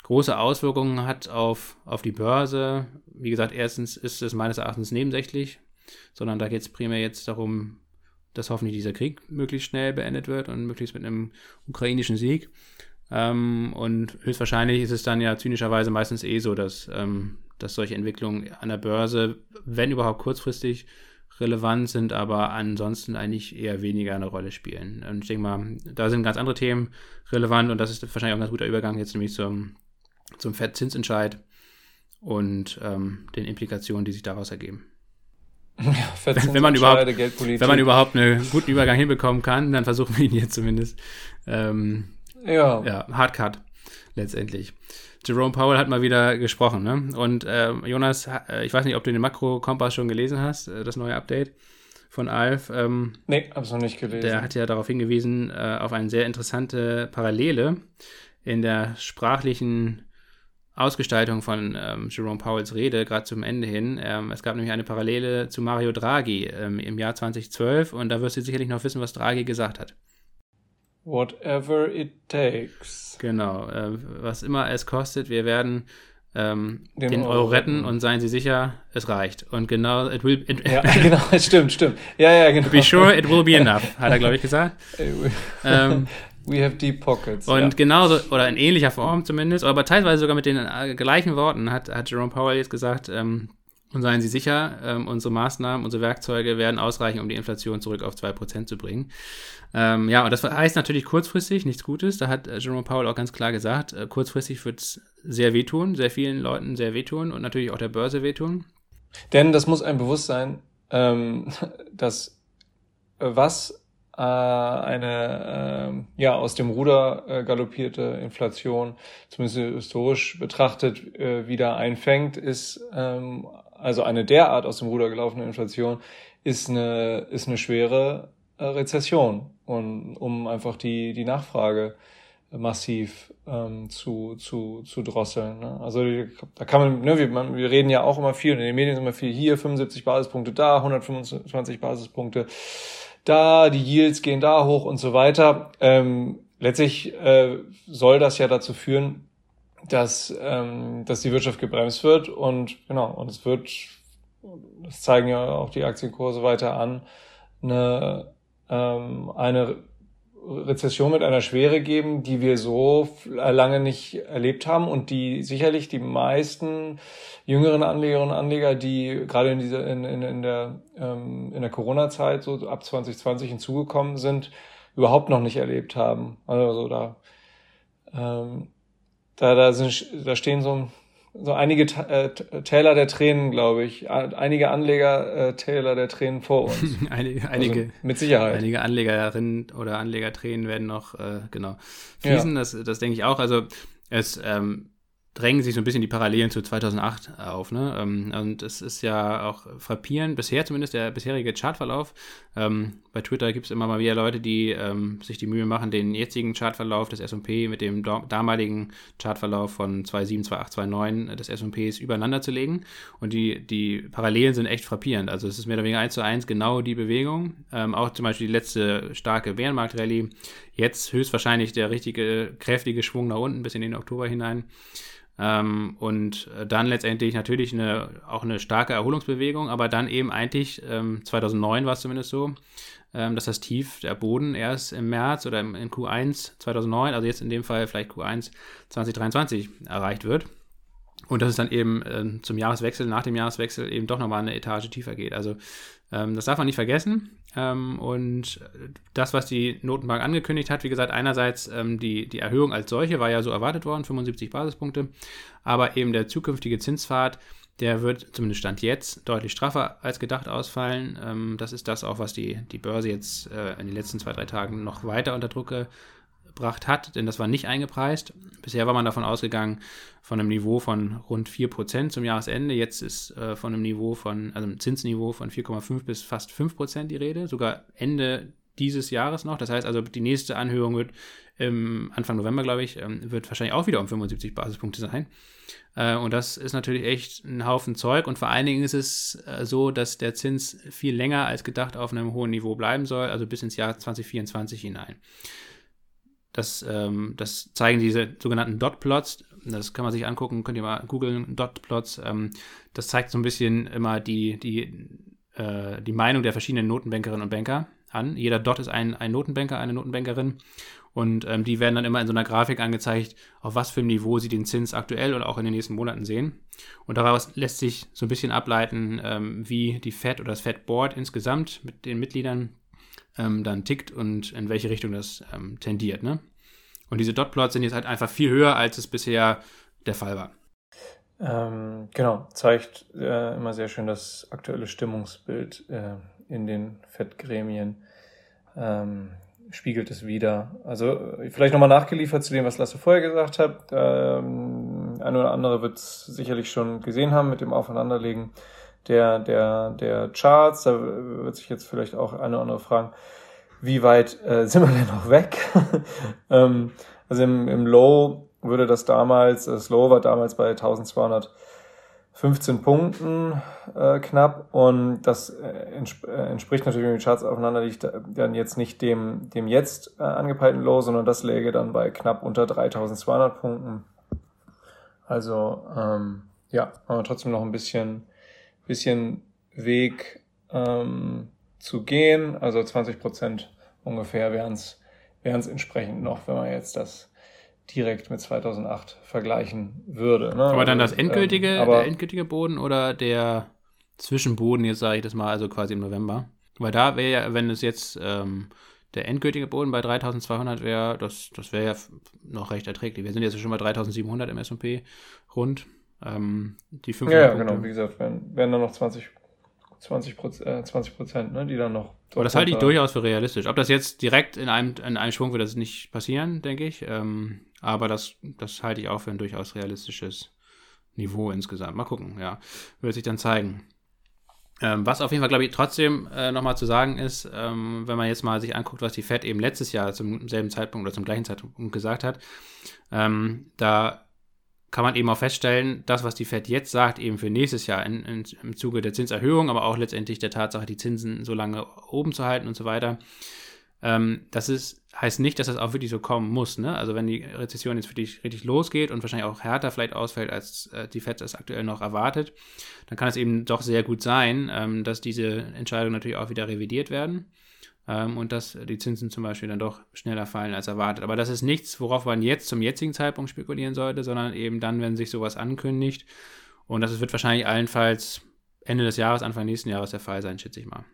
große Auswirkungen hat auf, auf die Börse, wie gesagt, erstens ist es meines Erachtens nebensächlich, sondern da geht es primär jetzt darum, dass hoffentlich dieser Krieg möglichst schnell beendet wird und möglichst mit einem ukrainischen Sieg. Ähm, und höchstwahrscheinlich ist es dann ja zynischerweise meistens eh so, dass, ähm, dass solche Entwicklungen an der Börse, wenn überhaupt kurzfristig, relevant sind, aber ansonsten eigentlich eher weniger eine Rolle spielen. Und ich denke mal, da sind ganz andere Themen relevant und das ist wahrscheinlich auch ein ganz guter Übergang jetzt nämlich zum, zum Fettzinsentscheid und ähm, den Implikationen, die sich daraus ergeben. Ja, wenn, man überhaupt, wenn man überhaupt einen guten Übergang hinbekommen kann, dann versuchen wir ihn jetzt zumindest. Ähm, ja. Ja, Hardcut letztendlich. Jerome Powell hat mal wieder gesprochen, ne? Und äh, Jonas, ich weiß nicht, ob du den Makro-Kompass schon gelesen hast, äh, das neue Update von Alf. Ähm, nee, hab's noch nicht gelesen. Der hat ja darauf hingewiesen, äh, auf eine sehr interessante Parallele in der sprachlichen Ausgestaltung von ähm, Jerome Powells Rede, gerade zum Ende hin. Ähm, es gab nämlich eine Parallele zu Mario Draghi ähm, im Jahr 2012 und da wirst du sicherlich noch wissen, was Draghi gesagt hat. Whatever it takes. Genau, äh, was immer es kostet, wir werden ähm, den, den, Euro, retten und seien Sie sicher, es reicht. Und genau, it will. It, ja, genau, stimmt, stimmt. Ja, ja, genau. Be sure it will be enough, hat er, glaube ich, gesagt. ähm, We have deep pockets. Und ja. genauso, oder in ähnlicher Form zumindest, aber teilweise sogar mit den äh, gleichen Worten hat, hat Jerome Powell jetzt gesagt, ähm, und seien Sie sicher, ähm, unsere Maßnahmen, unsere Werkzeuge werden ausreichen, um die Inflation zurück auf 2% zu bringen. Ähm, ja, und das heißt natürlich kurzfristig nichts Gutes. Da hat äh, Jerome Powell auch ganz klar gesagt, äh, kurzfristig wird es sehr wehtun, sehr vielen Leuten sehr wehtun und natürlich auch der Börse wehtun. Denn das muss einem bewusst sein, ähm, dass äh, was äh, eine äh, ja aus dem Ruder äh, galoppierte Inflation, zumindest historisch betrachtet, äh, wieder einfängt, ist ähm, also eine derart aus dem Ruder gelaufene Inflation, ist eine ist eine schwere äh, Rezession und um einfach die die Nachfrage massiv ähm, zu, zu, zu drosseln. Ne? Also da kann man, ne, wir, man, wir reden ja auch immer viel, in den Medien immer viel hier, 75 Basispunkte da, 125 Basispunkte da, die Yields gehen da hoch und so weiter. Ähm, letztlich äh, soll das ja dazu führen, dass, ähm, dass die Wirtschaft gebremst wird und genau, und es wird, das zeigen ja auch die Aktienkurse weiter an, eine, ähm, eine Rezession mit einer Schwere geben, die wir so lange nicht erlebt haben und die sicherlich die meisten jüngeren Anlegerinnen und Anleger, die gerade in dieser in, in, in der ähm, in der Corona-Zeit so ab 2020 hinzugekommen sind, überhaupt noch nicht erlebt haben. Also da ähm, da da sind da stehen so so einige äh, Täler der Tränen, glaube ich. Einige Anleger äh, Täler der Tränen vor uns. einige, einige, also mit Sicherheit. Einige Anlegerinnen oder Anlegertränen werden noch, äh, genau, fließen. Ja. Das, das denke ich auch. Also es ähm, drängen sich so ein bisschen die Parallelen zu 2008 auf. Ne? Ähm, und es ist ja auch frappierend, bisher zumindest der bisherige Chartverlauf. Ähm, bei Twitter gibt es immer mal wieder Leute, die ähm, sich die Mühe machen, den jetzigen Chartverlauf des S&P mit dem damaligen Chartverlauf von 2.7, 2.8, 2.9 des S&Ps übereinander zu legen. Und die, die Parallelen sind echt frappierend. Also es ist mehr oder weniger eins zu eins genau die Bewegung. Auch zum Beispiel die letzte starke Bärenmarkt-Rallye. Jetzt höchstwahrscheinlich der richtige, kräftige Schwung nach unten bis in den Oktober hinein. Ähm, und äh, dann letztendlich natürlich eine, auch eine starke Erholungsbewegung, aber dann eben eigentlich, ähm, 2009 war es zumindest so, ähm, dass das Tief, der Boden erst im März oder im, in Q1 2009, also jetzt in dem Fall vielleicht Q1 2023 erreicht wird. Und dass es dann eben äh, zum Jahreswechsel, nach dem Jahreswechsel eben doch nochmal eine Etage tiefer geht. Also ähm, das darf man nicht vergessen. Ähm, und das, was die Notenbank angekündigt hat, wie gesagt, einerseits ähm, die, die Erhöhung als solche war ja so erwartet worden, 75 Basispunkte, aber eben der zukünftige Zinspfad, der wird zumindest Stand jetzt deutlich straffer als gedacht ausfallen. Ähm, das ist das auch, was die, die Börse jetzt äh, in den letzten zwei, drei Tagen noch weiter unter Druck gebracht hat, denn das war nicht eingepreist. Bisher war man davon ausgegangen, von einem Niveau von rund 4% zum Jahresende. Jetzt ist äh, von einem Niveau von, also einem Zinsniveau von 4,5 bis fast 5% die Rede, sogar Ende dieses Jahres noch. Das heißt also, die nächste Anhörung wird ähm, Anfang November, glaube ich, ähm, wird wahrscheinlich auch wieder um 75 Basispunkte sein. Äh, und das ist natürlich echt ein Haufen Zeug. Und vor allen Dingen ist es äh, so, dass der Zins viel länger als gedacht auf einem hohen Niveau bleiben soll, also bis ins Jahr 2024 hinein. Das, ähm, das zeigen diese sogenannten Dot-Plots. Das kann man sich angucken, könnt ihr mal googeln, Dot-Plots. Ähm, das zeigt so ein bisschen immer die, die, äh, die Meinung der verschiedenen Notenbankerinnen und Banker an. Jeder Dot ist ein, ein Notenbanker, eine Notenbankerin. Und ähm, die werden dann immer in so einer Grafik angezeigt, auf was für einem Niveau sie den Zins aktuell oder auch in den nächsten Monaten sehen. Und daraus lässt sich so ein bisschen ableiten, ähm, wie die Fed oder das Fed Board insgesamt mit den Mitgliedern ähm, dann tickt und in welche Richtung das ähm, tendiert. Ne? Und diese Dotplots sind jetzt halt einfach viel höher, als es bisher der Fall war. Ähm, genau, zeigt äh, immer sehr schön das aktuelle Stimmungsbild äh, in den Fettgremien. Ähm, spiegelt es wieder. Also äh, vielleicht nochmal nachgeliefert zu dem, was Lasse vorher gesagt hat. Ähm, ein oder andere wird es sicherlich schon gesehen haben mit dem Aufeinanderlegen der, der, der Charts. Da wird sich jetzt vielleicht auch eine oder andere fragen, wie weit äh, sind wir denn noch weg? ähm, also im, im Low würde das damals, das Low war damals bei 1200 15 Punkten äh, knapp und das äh, entsp äh, entspricht natürlich, wenn die Charts aufeinander liegt, dann jetzt nicht dem, dem jetzt äh, angepeilten Low, sondern das läge dann bei knapp unter 3200 Punkten. Also ähm, ja, aber trotzdem noch ein bisschen, bisschen Weg ähm, zu gehen. Also 20 Prozent ungefähr wären es entsprechend noch, wenn man jetzt das direkt mit 2008 vergleichen würde. Ne? Aber dann das also, endgültige, ähm, der endgültige Boden oder der Zwischenboden, jetzt sage ich das mal, also quasi im November. Weil da wäre ja, wenn es jetzt ähm, der endgültige Boden bei 3200 wäre, das, das wäre ja noch recht erträglich. Wir sind jetzt schon bei 3700 im S&P rund. Ähm, die 500 Ja, ja genau. Wie gesagt, wären, wären dann noch 20 20 Prozent, äh, 20 Prozent, ne, die dann noch. Aber das halte ich durchaus für realistisch. Ob das jetzt direkt in einem, in einem Schwung wird das nicht passieren, denke ich. Ähm, aber das, das halte ich auch für ein durchaus realistisches Niveau insgesamt. Mal gucken, ja. Wird sich dann zeigen. Ähm, was auf jeden Fall, glaube ich, trotzdem äh, nochmal zu sagen ist, ähm, wenn man jetzt mal sich anguckt, was die Fed eben letztes Jahr zum selben Zeitpunkt oder zum gleichen Zeitpunkt gesagt hat, ähm, da kann man eben auch feststellen, das, was die Fed jetzt sagt, eben für nächstes Jahr in, in, im Zuge der Zinserhöhung, aber auch letztendlich der Tatsache, die Zinsen so lange oben zu halten und so weiter, ähm, das ist, heißt nicht, dass das auch wirklich so kommen muss. Ne? Also wenn die Rezession jetzt wirklich richtig losgeht und wahrscheinlich auch härter vielleicht ausfällt, als äh, die Fed das aktuell noch erwartet, dann kann es eben doch sehr gut sein, ähm, dass diese Entscheidungen natürlich auch wieder revidiert werden ähm, und dass die Zinsen zum Beispiel dann doch schneller fallen als erwartet. Aber das ist nichts, worauf man jetzt zum jetzigen Zeitpunkt spekulieren sollte, sondern eben dann, wenn sich sowas ankündigt. Und das wird wahrscheinlich allenfalls Ende des Jahres, Anfang nächsten Jahres der Fall sein, schätze ich mal.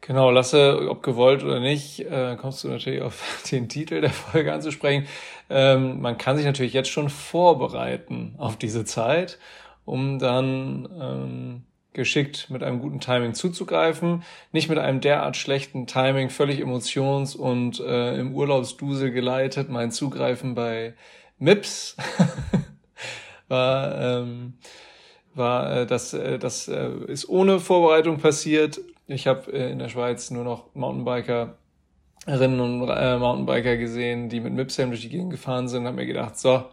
Genau, Lasse, ob gewollt oder nicht, äh, kommst du natürlich auf den Titel der Folge anzusprechen. Ähm, man kann sich natürlich jetzt schon vorbereiten auf diese Zeit, um dann ähm, geschickt mit einem guten Timing zuzugreifen, nicht mit einem derart schlechten Timing, völlig emotions- und äh, im Urlaubsdusel geleitet. Mein Zugreifen bei MIPS war, ähm, war äh, das, äh, das äh, ist ohne Vorbereitung passiert. Ich habe äh, in der Schweiz nur noch Mountainbiker Rinnen und äh, Mountainbiker gesehen, die mit MIPS durch die Gegend gefahren sind, habe mir gedacht, so,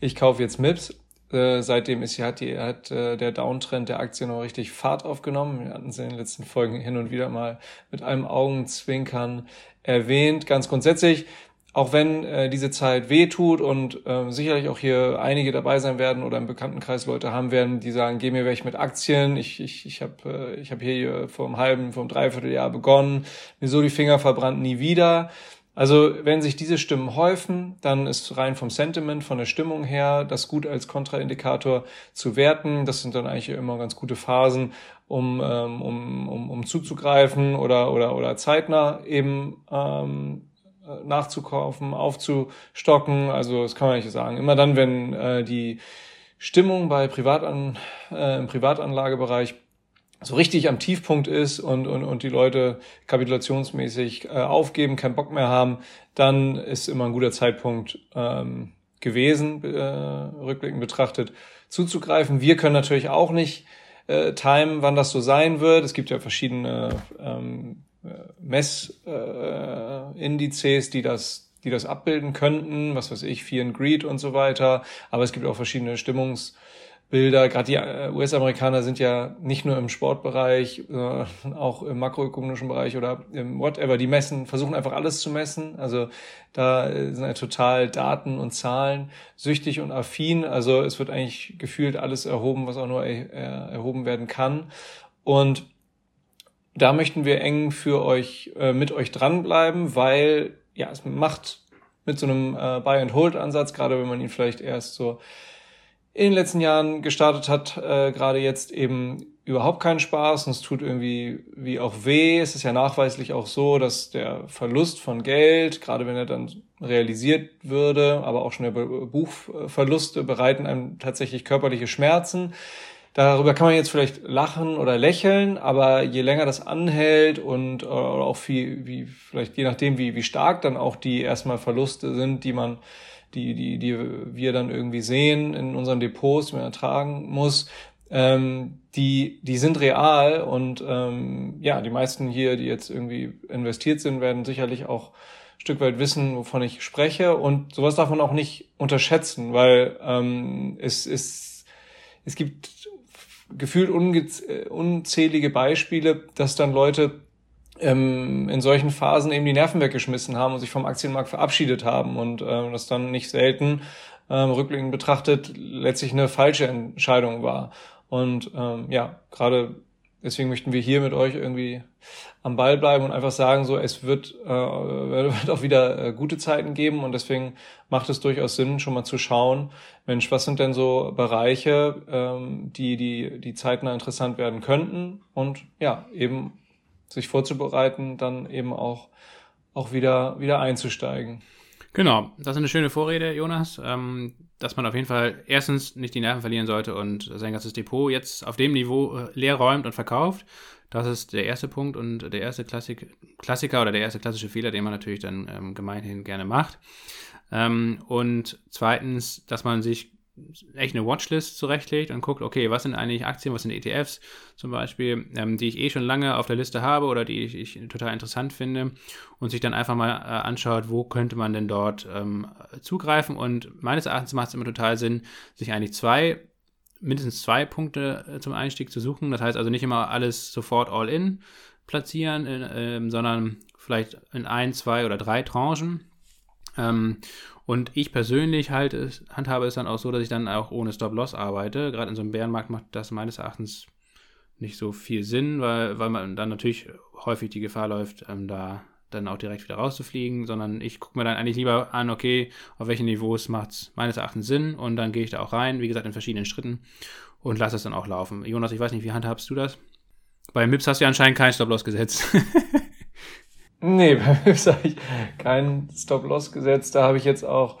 ich kaufe jetzt MIPS äh, seitdem ist hat, die, hat äh, der Downtrend der Aktie noch richtig Fahrt aufgenommen. Wir hatten sie in den letzten Folgen hin und wieder mal mit einem Augenzwinkern erwähnt. Ganz grundsätzlich, auch wenn äh, diese Zeit wehtut und äh, sicherlich auch hier einige dabei sein werden oder im Bekanntenkreis Leute haben werden, die sagen, geh mir weg mit Aktien. Ich, ich, ich habe äh, ich hab hier vor einem halben, vor einem Dreivierteljahr begonnen, mir so die Finger verbrannt, nie wieder. Also wenn sich diese Stimmen häufen, dann ist rein vom Sentiment, von der Stimmung her, das gut als Kontraindikator zu werten. Das sind dann eigentlich immer ganz gute Phasen, um, ähm, um, um, um zuzugreifen oder, oder, oder zeitnah eben ähm, nachzukaufen, aufzustocken. Also das kann man nicht sagen. Immer dann, wenn äh, die Stimmung bei Privatan, äh, im Privatanlagebereich so richtig am Tiefpunkt ist und, und, und die Leute kapitulationsmäßig äh, aufgeben, keinen Bock mehr haben, dann ist immer ein guter Zeitpunkt ähm, gewesen, äh, rückblickend betrachtet, zuzugreifen. Wir können natürlich auch nicht äh, timen, wann das so sein wird. Es gibt ja verschiedene ähm, Messindizes, äh, die das die das abbilden könnten, was weiß ich, Fear and Greed und so weiter. Aber es gibt auch verschiedene Stimmungs- Bilder. Gerade die äh, US-Amerikaner sind ja nicht nur im Sportbereich, sondern auch im makroökonomischen Bereich oder im whatever. Die messen, versuchen einfach alles zu messen. Also da äh, sind ja total Daten und Zahlen süchtig und affin. Also es wird eigentlich gefühlt alles erhoben, was auch nur er, erhoben werden kann. Und da möchten wir eng für euch, äh, mit euch dranbleiben, weil ja, es macht mit so einem äh, Buy-and-Hold-Ansatz, gerade wenn man ihn vielleicht erst so in den letzten Jahren gestartet hat, äh, gerade jetzt eben überhaupt keinen Spaß und es tut irgendwie wie auch weh. Es ist ja nachweislich auch so, dass der Verlust von Geld, gerade wenn er dann realisiert würde, aber auch schon der Buchverluste bereiten einem tatsächlich körperliche Schmerzen. Darüber kann man jetzt vielleicht lachen oder lächeln, aber je länger das anhält und oder auch wie, wie vielleicht je nachdem, wie, wie stark dann auch die erstmal Verluste sind, die man, die, die, die wir dann irgendwie sehen in unseren Depots, die man ertragen muss, ähm, die, die sind real und ähm, ja, die meisten hier, die jetzt irgendwie investiert sind, werden sicherlich auch ein Stück weit wissen, wovon ich spreche. Und sowas darf man auch nicht unterschätzen, weil ähm, es ist, es gibt gefühlt äh, unzählige Beispiele, dass dann Leute ähm, in solchen Phasen eben die Nerven weggeschmissen haben und sich vom Aktienmarkt verabschiedet haben und ähm, das dann nicht selten ähm, rückblickend betrachtet letztlich eine falsche Entscheidung war. Und ähm, ja, gerade deswegen möchten wir hier mit euch irgendwie am Ball bleiben und einfach sagen, so es wird, äh, wird auch wieder äh, gute Zeiten geben und deswegen macht es durchaus Sinn, schon mal zu schauen, Mensch, was sind denn so Bereiche, ähm, die, die, die zeitnah interessant werden könnten und ja, eben sich vorzubereiten, dann eben auch, auch wieder, wieder einzusteigen. Genau, das ist eine schöne Vorrede, Jonas. Ähm, dass man auf jeden Fall erstens nicht die Nerven verlieren sollte und sein ganzes Depot jetzt auf dem Niveau äh, leer räumt und verkauft. Das ist der erste Punkt und der erste Klassik Klassiker oder der erste klassische Fehler, den man natürlich dann ähm, gemeinhin gerne macht. Ähm, und zweitens, dass man sich echt eine Watchlist zurechtlegt und guckt, okay, was sind eigentlich Aktien, was sind ETFs zum Beispiel, ähm, die ich eh schon lange auf der Liste habe oder die ich, ich total interessant finde und sich dann einfach mal äh, anschaut, wo könnte man denn dort ähm, zugreifen und meines Erachtens macht es immer total Sinn, sich eigentlich zwei, mindestens zwei Punkte äh, zum Einstieg zu suchen. Das heißt also nicht immer alles sofort all in platzieren, äh, äh, sondern vielleicht in ein, zwei oder drei Tranchen. Ähm, und ich persönlich halt es, handhabe es dann auch so, dass ich dann auch ohne Stop-Loss arbeite. Gerade in so einem Bärenmarkt macht das meines Erachtens nicht so viel Sinn, weil, weil man dann natürlich häufig die Gefahr läuft, ähm, da dann auch direkt wieder rauszufliegen, sondern ich gucke mir dann eigentlich lieber an, okay, auf welchen Niveaus macht es meines Erachtens Sinn und dann gehe ich da auch rein, wie gesagt, in verschiedenen Schritten und lasse es dann auch laufen. Jonas, ich weiß nicht, wie handhabst du das? Bei MIPS hast du ja anscheinend kein Stop-Loss gesetzt. Nee, bei Wips habe ich keinen Stop-Loss gesetzt. Da habe ich jetzt auch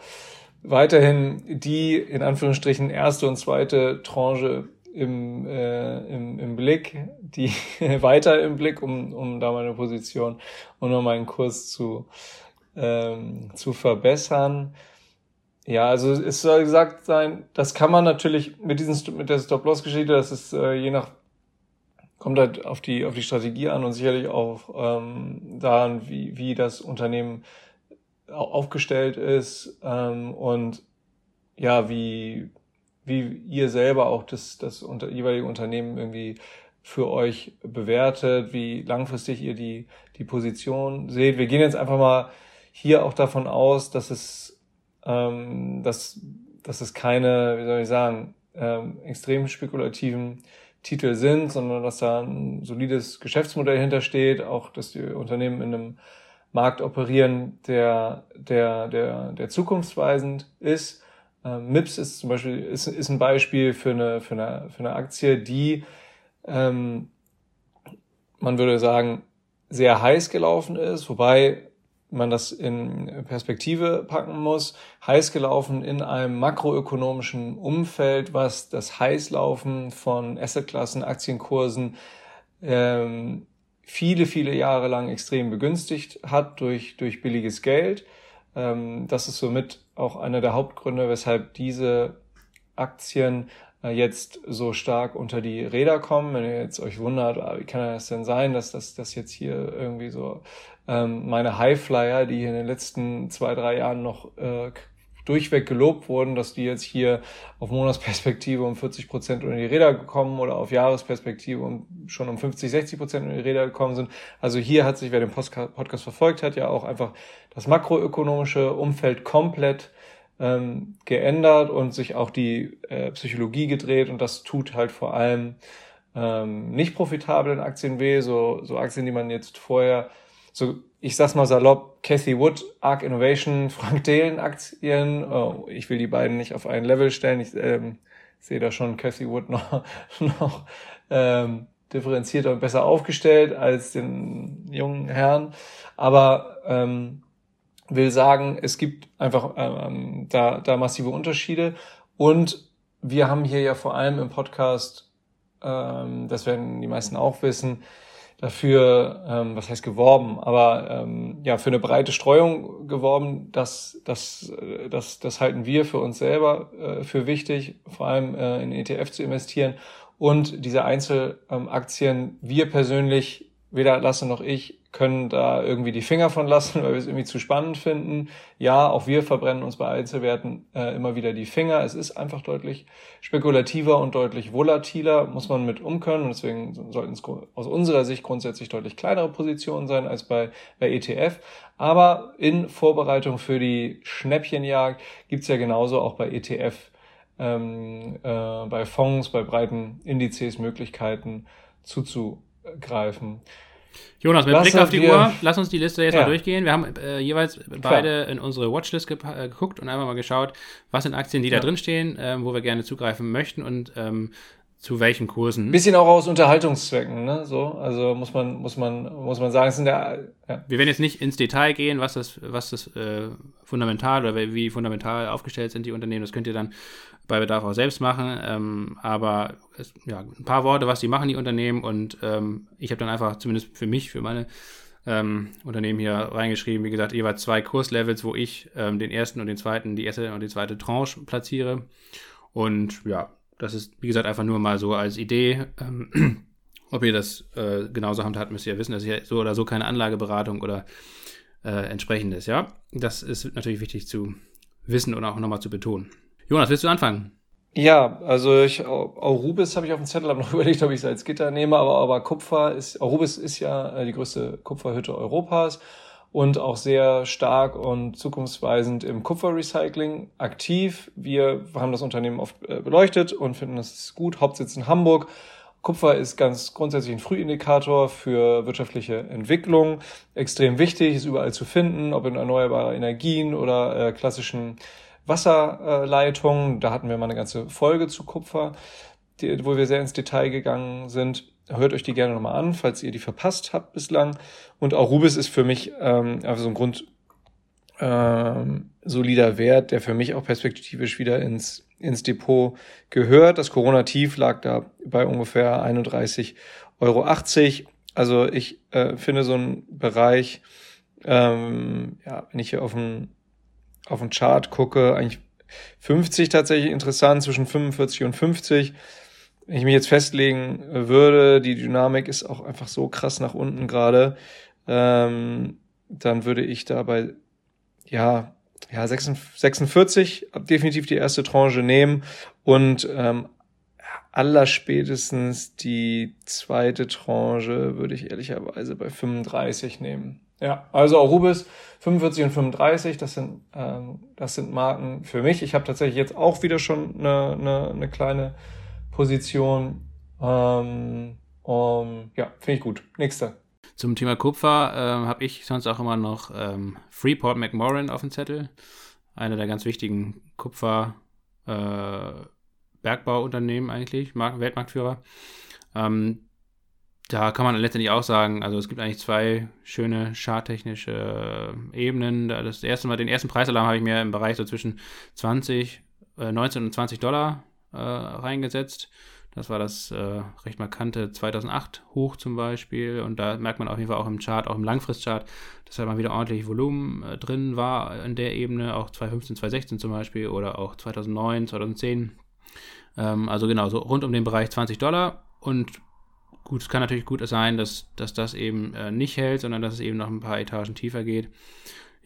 weiterhin die in Anführungsstrichen erste und zweite Tranche im, äh, im, im Blick, die weiter im Blick, um, um da meine Position und um meinen Kurs zu, ähm, zu verbessern. Ja, also es soll gesagt sein, das kann man natürlich mit diesen mit der Stop-Loss-Geschichte, das ist äh, je nach kommt halt auf die, auf die Strategie an und sicherlich auch ähm, daran, wie, wie das Unternehmen aufgestellt ist ähm, und ja, wie, wie ihr selber auch das, das unter, jeweilige Unternehmen irgendwie für euch bewertet, wie langfristig ihr die, die Position seht. Wir gehen jetzt einfach mal hier auch davon aus, dass es, ähm, dass, dass es keine, wie soll ich sagen, ähm, extrem spekulativen Titel sind, sondern dass da ein solides Geschäftsmodell hintersteht, auch dass die Unternehmen in einem Markt operieren, der, der, der, der zukunftsweisend ist. Ähm, MIPS ist zum Beispiel ist, ist ein Beispiel für eine, für eine, für eine Aktie, die ähm, man würde sagen, sehr heiß gelaufen ist, wobei man das in Perspektive packen muss, heiß gelaufen in einem makroökonomischen Umfeld, was das Heißlaufen von Assetklassen, Aktienkursen ähm, viele, viele Jahre lang extrem begünstigt hat durch, durch billiges Geld. Ähm, das ist somit auch einer der Hauptgründe, weshalb diese Aktien äh, jetzt so stark unter die Räder kommen. Wenn ihr jetzt euch wundert, ah, wie kann das denn sein, dass das, das jetzt hier irgendwie so ähm, meine Highflyer, die in den letzten zwei, drei Jahren noch äh, durchweg gelobt wurden, dass die jetzt hier auf Monatsperspektive um 40 Prozent unter die Räder gekommen oder auf Jahresperspektive um schon um 50, 60 Prozent unter die Räder gekommen sind. Also hier hat sich, wer den Podcast verfolgt hat, ja auch einfach das makroökonomische Umfeld komplett ähm, geändert und sich auch die äh, Psychologie gedreht und das tut halt vor allem ähm, nicht profitablen Aktien weh, so, so Aktien, die man jetzt vorher so, ich sag's mal salopp, Cathy Wood, Arc Innovation, Frank Dehlen Aktien. Oh, ich will die beiden nicht auf ein Level stellen. Ich ähm, sehe da schon Cathy Wood noch, noch ähm, differenzierter und besser aufgestellt als den jungen Herrn. Aber ähm, will sagen, es gibt einfach ähm, da, da massive Unterschiede. Und wir haben hier ja vor allem im Podcast, ähm, das werden die meisten auch wissen, dafür, ähm, was heißt geworben, aber ähm, ja, für eine breite Streuung geworben, das, das, das, das halten wir für uns selber äh, für wichtig, vor allem äh, in ETF zu investieren. Und diese Einzelaktien, wir persönlich, weder Lasse noch ich, können da irgendwie die Finger von lassen, weil wir es irgendwie zu spannend finden. Ja, auch wir verbrennen uns bei Einzelwerten äh, immer wieder die Finger. Es ist einfach deutlich spekulativer und deutlich volatiler, muss man mit umkönnen. Und deswegen sollten es aus unserer Sicht grundsätzlich deutlich kleinere Positionen sein als bei, bei ETF. Aber in Vorbereitung für die Schnäppchenjagd gibt's ja genauso auch bei ETF, ähm, äh, bei Fonds, bei breiten Indizes Möglichkeiten zuzugreifen. Jonas, mit lass Blick auf die Uhr, lass uns die Liste jetzt ja. mal durchgehen. Wir haben äh, jeweils beide Klar. in unsere Watchlist ge äh, geguckt und einfach mal geschaut, was sind Aktien, die ja. da drin stehen, äh, wo wir gerne zugreifen möchten und ähm, zu welchen Kursen. Bisschen auch aus Unterhaltungszwecken, ne? So, also muss man, muss man, muss man sagen, es sind der, ja. Wir werden jetzt nicht ins Detail gehen, was das, was das äh, fundamental oder wie fundamental aufgestellt sind die Unternehmen. Das könnt ihr dann bei Bedarf auch selbst machen. Ähm, aber es, ja, ein paar Worte, was die machen, die Unternehmen. Und ähm, ich habe dann einfach, zumindest für mich, für meine ähm, Unternehmen hier reingeschrieben, wie gesagt, jeweils zwei Kurslevels, wo ich ähm, den ersten und den zweiten, die erste und die zweite Tranche platziere. Und ja, das ist, wie gesagt, einfach nur mal so als Idee. Ähm, ob ihr das äh, genauso handhabt, müsst ihr wissen. Das ist ja so oder so keine Anlageberatung oder äh, entsprechendes, ja. Das ist natürlich wichtig zu wissen und auch nochmal zu betonen. Jonas, willst du anfangen? Ja, also ich, Aurubis habe ich auf dem Zettel, habe noch überlegt, ob ich es als Gitter nehme, aber, aber Kupfer ist, Aurubis ist ja äh, die größte Kupferhütte Europas und auch sehr stark und zukunftsweisend im Kupferrecycling aktiv. Wir haben das Unternehmen oft äh, beleuchtet und finden das gut. Hauptsitz in Hamburg. Kupfer ist ganz grundsätzlich ein Frühindikator für wirtschaftliche Entwicklung. Extrem wichtig, ist überall zu finden, ob in erneuerbare Energien oder äh, klassischen Wasserleitungen. Da hatten wir mal eine ganze Folge zu Kupfer, die, wo wir sehr ins Detail gegangen sind. Hört euch die gerne nochmal an, falls ihr die verpasst habt bislang. Und auch Rubis ist für mich ähm, einfach so ein Grund ähm, solider Wert, der für mich auch perspektivisch wieder ins, ins Depot gehört. Das Corona-Tief lag da bei ungefähr 31,80 Euro. Also ich äh, finde so einen Bereich, ähm, ja, wenn ich hier auf dem auf den Chart gucke, eigentlich 50 tatsächlich interessant, zwischen 45 und 50. Wenn ich mich jetzt festlegen würde, die Dynamik ist auch einfach so krass nach unten gerade, ähm, dann würde ich dabei, ja, ja, 46 definitiv die erste Tranche nehmen und ähm, allerspätestens die zweite Tranche würde ich ehrlicherweise bei 35 nehmen. Ja, also auch Rubis 45 und 35, das sind, ähm, das sind Marken für mich. Ich habe tatsächlich jetzt auch wieder schon eine, eine, eine kleine Position. Ähm, um, ja, finde ich gut. Nächster. Zum Thema Kupfer äh, habe ich sonst auch immer noch ähm, Freeport McMoran auf dem Zettel. Einer der ganz wichtigen Kupfer äh, eigentlich, Mark Weltmarktführer. Ähm, da kann man letztendlich auch sagen, also es gibt eigentlich zwei schöne charttechnische äh, Ebenen. Das erste Mal, den ersten Preisalarm habe ich mir im Bereich so zwischen 20, äh, 19 und 20 Dollar äh, reingesetzt. Das war das äh, recht markante 2008 hoch zum Beispiel. Und da merkt man auf jeden Fall auch im Chart, auch im Langfristchart, dass da mal wieder ordentlich Volumen äh, drin war in der Ebene. Auch 2015, 2016 zum Beispiel oder auch 2009, 2010. Ähm, also genau, so rund um den Bereich 20 Dollar. Und Gut, es kann natürlich gut sein, dass, dass das eben äh, nicht hält, sondern dass es eben noch ein paar Etagen tiefer geht.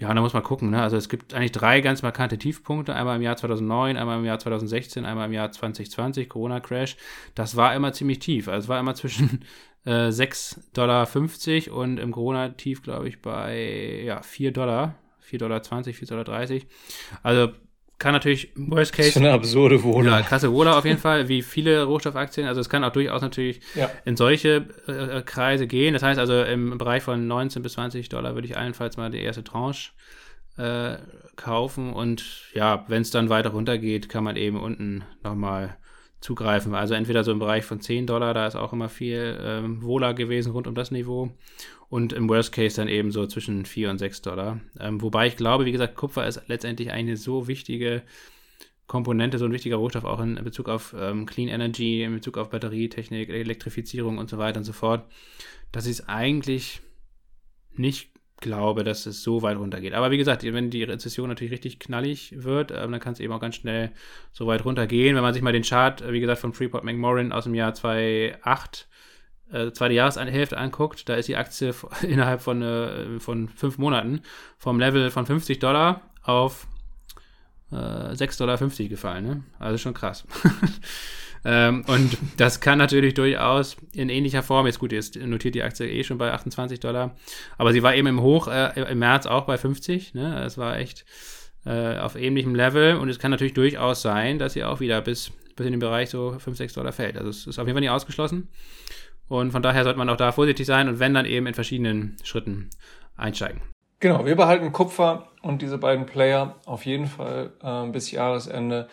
Ja, da muss man gucken. Ne? Also es gibt eigentlich drei ganz markante Tiefpunkte. Einmal im Jahr 2009, einmal im Jahr 2016, einmal im Jahr 2020, Corona-Crash. Das war immer ziemlich tief. Also es war immer zwischen äh, 6,50 Dollar und im Corona-Tief, glaube ich, bei ja, 4 Dollar. 4,20 Dollar, 4,30 Dollar. Also kann natürlich Worst Case. Das ist eine absurde Wohler. Ja, krasse Wohler auf jeden Fall, wie viele Rohstoffaktien. Also es kann auch durchaus natürlich ja. in solche äh, Kreise gehen. Das heißt also im Bereich von 19 bis 20 Dollar würde ich allenfalls mal die erste Tranche äh, kaufen. Und ja, wenn es dann weiter runter geht, kann man eben unten nochmal zugreifen. Also entweder so im Bereich von 10 Dollar, da ist auch immer viel ähm, Wohler gewesen rund um das Niveau. Und im Worst Case dann eben so zwischen 4 und 6 Dollar. Ähm, wobei ich glaube, wie gesagt, Kupfer ist letztendlich eine so wichtige Komponente, so ein wichtiger Rohstoff auch in Bezug auf ähm, Clean Energy, in Bezug auf Batterietechnik, Elektrifizierung und so weiter und so fort, dass ich es eigentlich nicht glaube, dass es so weit runtergeht. Aber wie gesagt, wenn die Rezession natürlich richtig knallig wird, äh, dann kann es eben auch ganz schnell so weit runtergehen. Wenn man sich mal den Chart, äh, wie gesagt, von Freeport McMoran aus dem Jahr 2008, äh, zweite Jahreshälfte anguckt, da ist die Aktie innerhalb von, äh, von fünf Monaten vom Level von 50 Dollar auf äh, 6,50 Dollar gefallen. Ne? Also schon krass. Ähm, und das kann natürlich durchaus in ähnlicher Form, jetzt gut, jetzt notiert die Aktie eh schon bei 28 Dollar, aber sie war eben im Hoch äh, im März auch bei 50. Ne? Es war echt äh, auf ähnlichem Level und es kann natürlich durchaus sein, dass sie auch wieder bis, bis in den Bereich so 5, 6 Dollar fällt. Also es ist auf jeden Fall nicht ausgeschlossen. Und von daher sollte man auch da vorsichtig sein und wenn dann eben in verschiedenen Schritten einsteigen. Genau, wir behalten Kupfer und diese beiden Player auf jeden Fall äh, bis Jahresende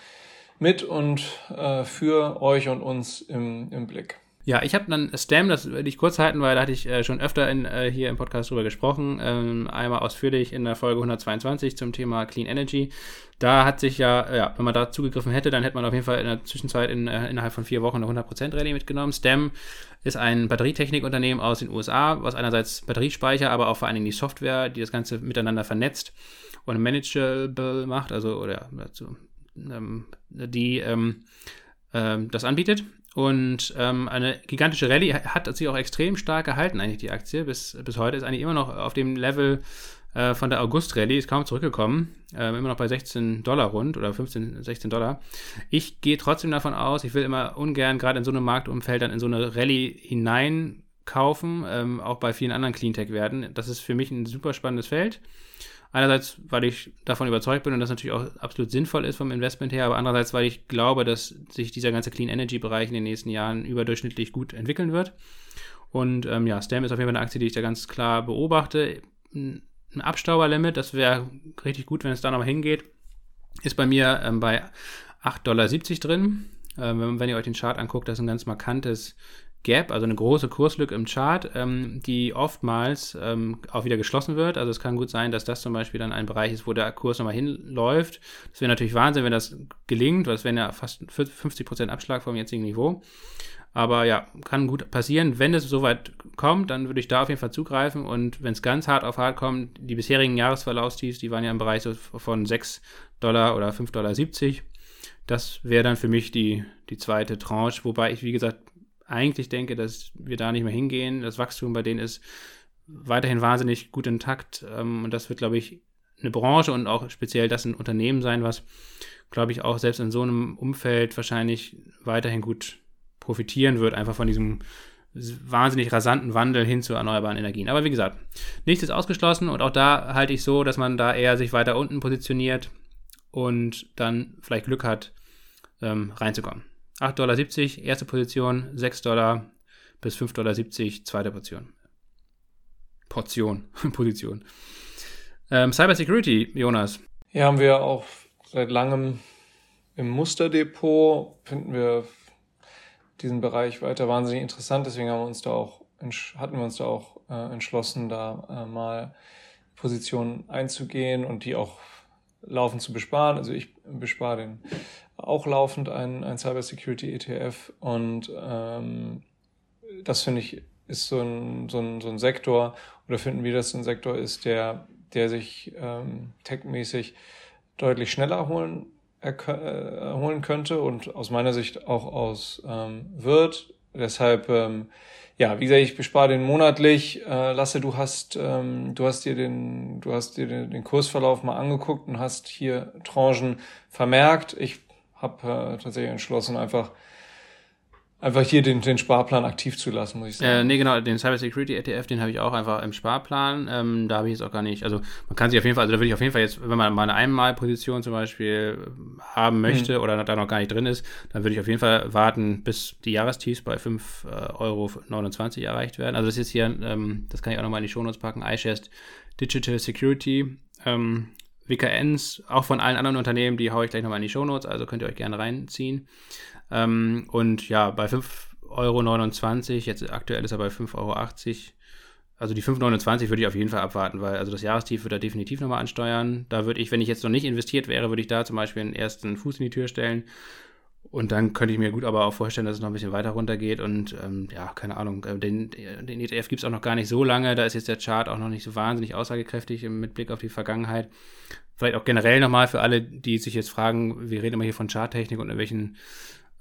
mit und äh, für euch und uns im, im Blick. Ja, ich habe dann STEM, das will ich kurz halten, weil da hatte ich äh, schon öfter in, äh, hier im Podcast drüber gesprochen. Ähm, einmal ausführlich in der Folge 122 zum Thema Clean Energy. Da hat sich ja, ja, wenn man da zugegriffen hätte, dann hätte man auf jeden Fall in der Zwischenzeit in, äh, innerhalb von vier Wochen eine 100% Rallye mitgenommen. STEM ist ein Batterietechnikunternehmen aus den USA, was einerseits Batteriespeicher, aber auch vor allen Dingen die Software, die das Ganze miteinander vernetzt und manageable macht, also oder also, ähm, die ähm, ähm, das anbietet. Und ähm, eine gigantische Rallye hat sich auch extrem stark gehalten, eigentlich die Aktie. Bis, bis heute ist eigentlich immer noch auf dem Level äh, von der August-Rallye, ist kaum zurückgekommen. Äh, immer noch bei 16 Dollar rund oder 15, 16 Dollar. Ich gehe trotzdem davon aus, ich will immer ungern gerade in so einem Marktumfeld dann in so eine Rallye hineinkaufen, ähm, auch bei vielen anderen Cleantech-Werten. Das ist für mich ein super spannendes Feld. Einerseits, weil ich davon überzeugt bin und das natürlich auch absolut sinnvoll ist vom Investment her, aber andererseits, weil ich glaube, dass sich dieser ganze Clean Energy Bereich in den nächsten Jahren überdurchschnittlich gut entwickeln wird. Und ähm, ja, Stem ist auf jeden Fall eine Aktie, die ich da ganz klar beobachte. Ein Abstauberlimit, das wäre richtig gut, wenn es da nochmal hingeht, ist bei mir ähm, bei 8,70 Dollar drin. Ähm, wenn, wenn, ihr euch den Chart anguckt, das ist ein ganz markantes Gap, also eine große Kurslücke im Chart, ähm, die oftmals ähm, auch wieder geschlossen wird. Also es kann gut sein, dass das zum Beispiel dann ein Bereich ist, wo der Kurs nochmal hinläuft. Das wäre natürlich Wahnsinn, wenn das gelingt, weil es wäre ja fast 50% Abschlag vom jetzigen Niveau. Aber ja, kann gut passieren. Wenn es soweit kommt, dann würde ich da auf jeden Fall zugreifen. Und wenn es ganz hart auf hart kommt, die bisherigen Jahresverlaufstiefs, die waren ja im Bereich so von 6 Dollar oder 5,70 Dollar. Das wäre dann für mich die, die zweite Tranche, wobei ich, wie gesagt, eigentlich denke, dass wir da nicht mehr hingehen. Das Wachstum bei denen ist weiterhin wahnsinnig gut intakt. Ähm, und das wird, glaube ich, eine Branche und auch speziell das ein Unternehmen sein, was, glaube ich, auch selbst in so einem Umfeld wahrscheinlich weiterhin gut profitieren wird, einfach von diesem wahnsinnig rasanten Wandel hin zu erneuerbaren Energien. Aber wie gesagt, nichts ist ausgeschlossen und auch da halte ich so, dass man da eher sich weiter unten positioniert und dann vielleicht Glück hat, ähm, reinzukommen. 8,70 Dollar, erste Position, 6 Dollar bis 5,70 Dollar, zweite Portion. Portion, Position. Ähm, Cybersecurity, Jonas. Hier haben wir auch seit langem im Musterdepot, finden wir diesen Bereich weiter wahnsinnig interessant, deswegen haben wir uns da auch, hatten wir uns da auch äh, entschlossen, da äh, mal Positionen einzugehen und die auch laufend zu besparen. Also ich bespare den auch laufend ein, ein Cybersecurity ETF und ähm, das finde ich ist so ein, so, ein, so ein Sektor oder finden wir, dass ein Sektor ist, der, der sich ähm, techmäßig deutlich schneller holen, erholen könnte und aus meiner Sicht auch aus ähm, wird. Deshalb ähm, ja, wie gesagt, ich bespare den monatlich. Äh, Lasse, du hast, ähm, du hast dir den, du hast dir den, den Kursverlauf mal angeguckt und hast hier Tranchen vermerkt. Ich habe äh, tatsächlich entschlossen, einfach einfach hier den, den Sparplan aktiv zu lassen, muss ich sagen. Äh, nee, genau, den Cyber Security ETF, den habe ich auch einfach im Sparplan. Ähm, da habe ich jetzt auch gar nicht, also man kann sich auf jeden Fall, also da würde ich auf jeden Fall jetzt, wenn man mal eine Einmalposition zum Beispiel haben möchte hm. oder da noch gar nicht drin ist, dann würde ich auf jeden Fall warten, bis die Jahrestiefs bei 5,29 äh, Euro erreicht werden. Also das ist hier, ähm, das kann ich auch nochmal in die Shownotes packen, iShares Digital Security. Ähm, WKNs, auch von allen anderen Unternehmen, die haue ich gleich nochmal in die Shownotes, also könnt ihr euch gerne reinziehen. Ähm, und ja, bei 5,29 Euro, jetzt aktuell ist er bei 5,80 Euro. Also die 5,29 würde ich auf jeden Fall abwarten, weil also das Jahrestief wird er definitiv nochmal ansteuern. Da würde ich, wenn ich jetzt noch nicht investiert wäre, würde ich da zum Beispiel einen ersten Fuß in die Tür stellen. Und dann könnte ich mir gut aber auch vorstellen, dass es noch ein bisschen weiter runtergeht. Und ähm, ja, keine Ahnung, äh, den, den ETF gibt es auch noch gar nicht so lange. Da ist jetzt der Chart auch noch nicht so wahnsinnig aussagekräftig mit Blick auf die Vergangenheit. Vielleicht auch generell nochmal für alle, die sich jetzt fragen, wir reden immer hier von Charttechnik und in welchen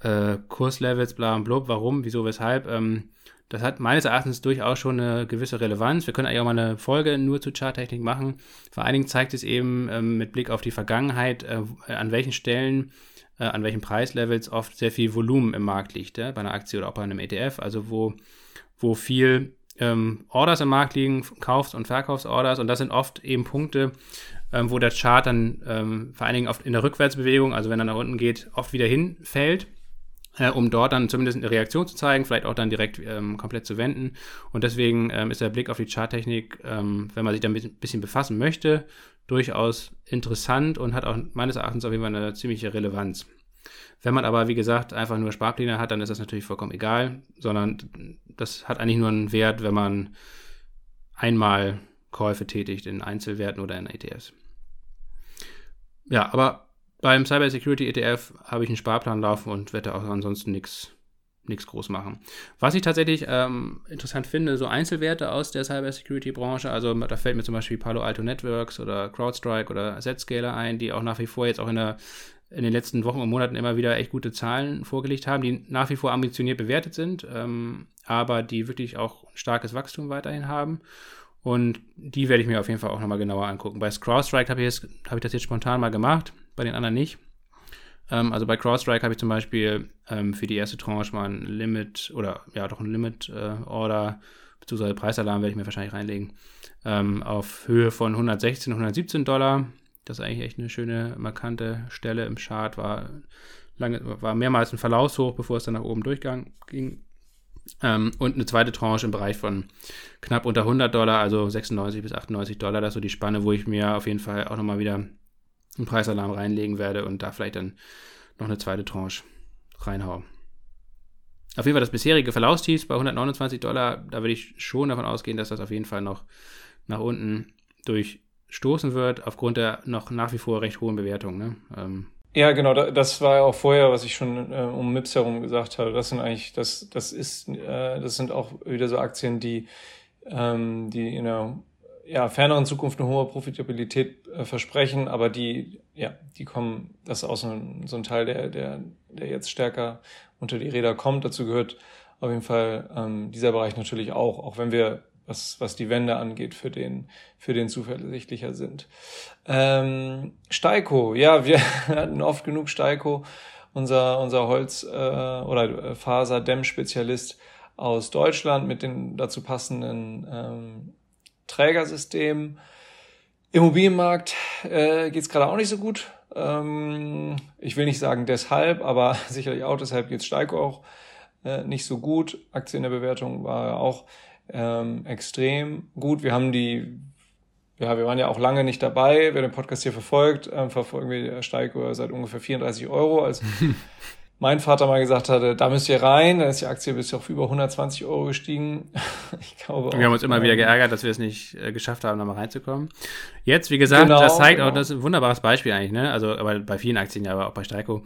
äh, Kurslevels, bla und blub, warum, wieso, weshalb. Ähm, das hat meines Erachtens durchaus schon eine gewisse Relevanz. Wir können eigentlich auch mal eine Folge nur zu Charttechnik machen. Vor allen Dingen zeigt es eben ähm, mit Blick auf die Vergangenheit, äh, an welchen Stellen, an welchen Preislevels oft sehr viel Volumen im Markt liegt, ja? bei einer Aktie oder auch bei einem ETF. Also wo, wo viel ähm, Orders im Markt liegen, Kaufs- und Verkaufsorders. Und das sind oft eben Punkte, ähm, wo der Chart dann ähm, vor allen Dingen oft in der Rückwärtsbewegung, also wenn er nach unten geht, oft wieder hinfällt äh, um dort dann zumindest eine Reaktion zu zeigen, vielleicht auch dann direkt ähm, komplett zu wenden. Und deswegen ähm, ist der Blick auf die Charttechnik, ähm, wenn man sich damit ein bisschen befassen möchte, durchaus interessant und hat auch meines Erachtens auf jeden Fall eine ziemliche Relevanz. Wenn man aber, wie gesagt, einfach nur Sparpläne hat, dann ist das natürlich vollkommen egal, sondern das hat eigentlich nur einen Wert, wenn man einmal Käufe tätigt in Einzelwerten oder in ETFs. Ja, aber beim Cyber Security ETF habe ich einen Sparplan laufen und werde auch ansonsten nichts nichts groß machen. Was ich tatsächlich ähm, interessant finde, so Einzelwerte aus der Cyber Security Branche, also da fällt mir zum Beispiel Palo Alto Networks oder CrowdStrike oder Zscaler ein, die auch nach wie vor jetzt auch in, der, in den letzten Wochen und Monaten immer wieder echt gute Zahlen vorgelegt haben, die nach wie vor ambitioniert bewertet sind, ähm, aber die wirklich auch starkes Wachstum weiterhin haben. Und die werde ich mir auf jeden Fall auch nochmal genauer angucken. Bei CrowdStrike habe ich, hab ich das jetzt spontan mal gemacht bei den anderen nicht. Ähm, also bei CrowdStrike habe ich zum Beispiel ähm, für die erste Tranche mal ein Limit oder ja doch ein Limit-Order, äh, beziehungsweise Preisalarm werde ich mir wahrscheinlich reinlegen, ähm, auf Höhe von 116, 117 Dollar. Das ist eigentlich echt eine schöne, markante Stelle im Chart. War, lange, war mehrmals ein Verlaufshoch, bevor es dann nach oben durchging. Ähm, und eine zweite Tranche im Bereich von knapp unter 100 Dollar, also 96 bis 98 Dollar. Das ist so die Spanne, wo ich mir auf jeden Fall auch nochmal wieder einen Preisalarm reinlegen werde und da vielleicht dann noch eine zweite Tranche reinhauen. Auf jeden Fall das bisherige Verlaufstief bei 129 Dollar, da würde ich schon davon ausgehen, dass das auf jeden Fall noch nach unten durchstoßen wird, aufgrund der noch nach wie vor recht hohen Bewertungen. Ne? Ähm, ja, genau, das war auch vorher, was ich schon äh, um MIPS herum gesagt habe. Das sind eigentlich, das, das ist, äh, das sind auch wieder so Aktien, die, ähm, die in der ja, ferneren Zukunft eine hohe Profitabilität äh, versprechen, aber die, ja, die kommen, das ist auch so ein, so ein Teil, der, der, der jetzt stärker unter die Räder kommt. Dazu gehört auf jeden Fall ähm, dieser Bereich natürlich auch, auch wenn wir, was, was die Wende angeht, für den, für den zuversichtlicher sind. Ähm, Steiko, ja, wir hatten oft genug Steiko, unser, unser Holz- äh, oder Faserdämmspezialist aus Deutschland mit den dazu passenden ähm, Trägersystem. Immobilienmarkt äh, geht es gerade auch nicht so gut. Ähm, ich will nicht sagen deshalb, aber sicherlich auch deshalb geht Steiko auch äh, nicht so gut. Aktien der Bewertung war auch ähm, extrem gut. Wir haben die, ja, wir waren ja auch lange nicht dabei. Wer den Podcast hier verfolgt, äh, verfolgen wir Steiko seit ungefähr 34 Euro als mein Vater mal gesagt hatte, da müsst ihr rein, dann ist die Aktie bis auf über 120 Euro gestiegen. ich glaube wir haben uns immer wieder geärgert, dass wir es nicht äh, geschafft haben, da mal reinzukommen. Jetzt, wie gesagt, genau, das zeigt genau. auch, das ist ein wunderbares Beispiel eigentlich, ne? Also, aber bei vielen Aktien ja, aber auch bei Steiko.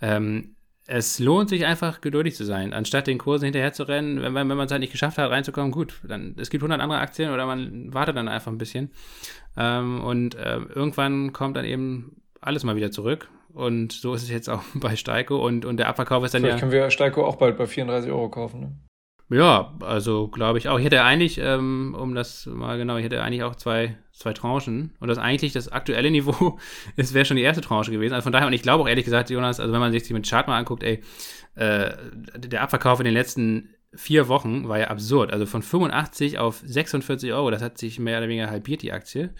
Ähm, es lohnt sich einfach geduldig zu sein, anstatt den Kursen hinterher zu rennen. Wenn, wenn, man es halt nicht geschafft hat, reinzukommen, gut, dann es gibt 100 andere Aktien oder man wartet dann einfach ein bisschen. Ähm, und äh, irgendwann kommt dann eben alles mal wieder zurück. Und so ist es jetzt auch bei Steiko und, und der Abverkauf ist dann Vielleicht ja. können wir Steiko auch bald bei 34 Euro kaufen, ne? Ja, also glaube ich auch. Ich hätte eigentlich, ähm, um das mal genau, ich hätte eigentlich auch zwei, zwei Tranchen. Und das eigentlich das aktuelle Niveau es wäre schon die erste Tranche gewesen. Also von daher, und ich glaube auch ehrlich gesagt, Jonas, also wenn man sich mit Chart mal anguckt, ey, äh, der Abverkauf in den letzten vier Wochen war ja absurd. Also von 85 auf 46 Euro, das hat sich mehr oder weniger halbiert, die Aktie.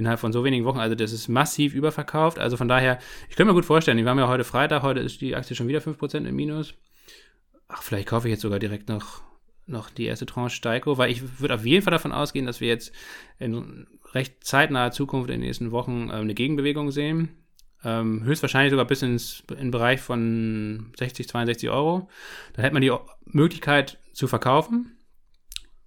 Innerhalb von so wenigen Wochen. Also das ist massiv überverkauft. Also von daher, ich könnte mir gut vorstellen, wir haben ja heute Freitag, heute ist die Aktie schon wieder 5% im Minus. Ach, vielleicht kaufe ich jetzt sogar direkt noch noch die erste Tranche Steiko, weil ich würde auf jeden Fall davon ausgehen, dass wir jetzt in recht zeitnaher Zukunft in den nächsten Wochen ähm, eine Gegenbewegung sehen. Ähm, höchstwahrscheinlich sogar bis ins in Bereich von 60, 62 Euro. Dann hätte man die Möglichkeit zu verkaufen,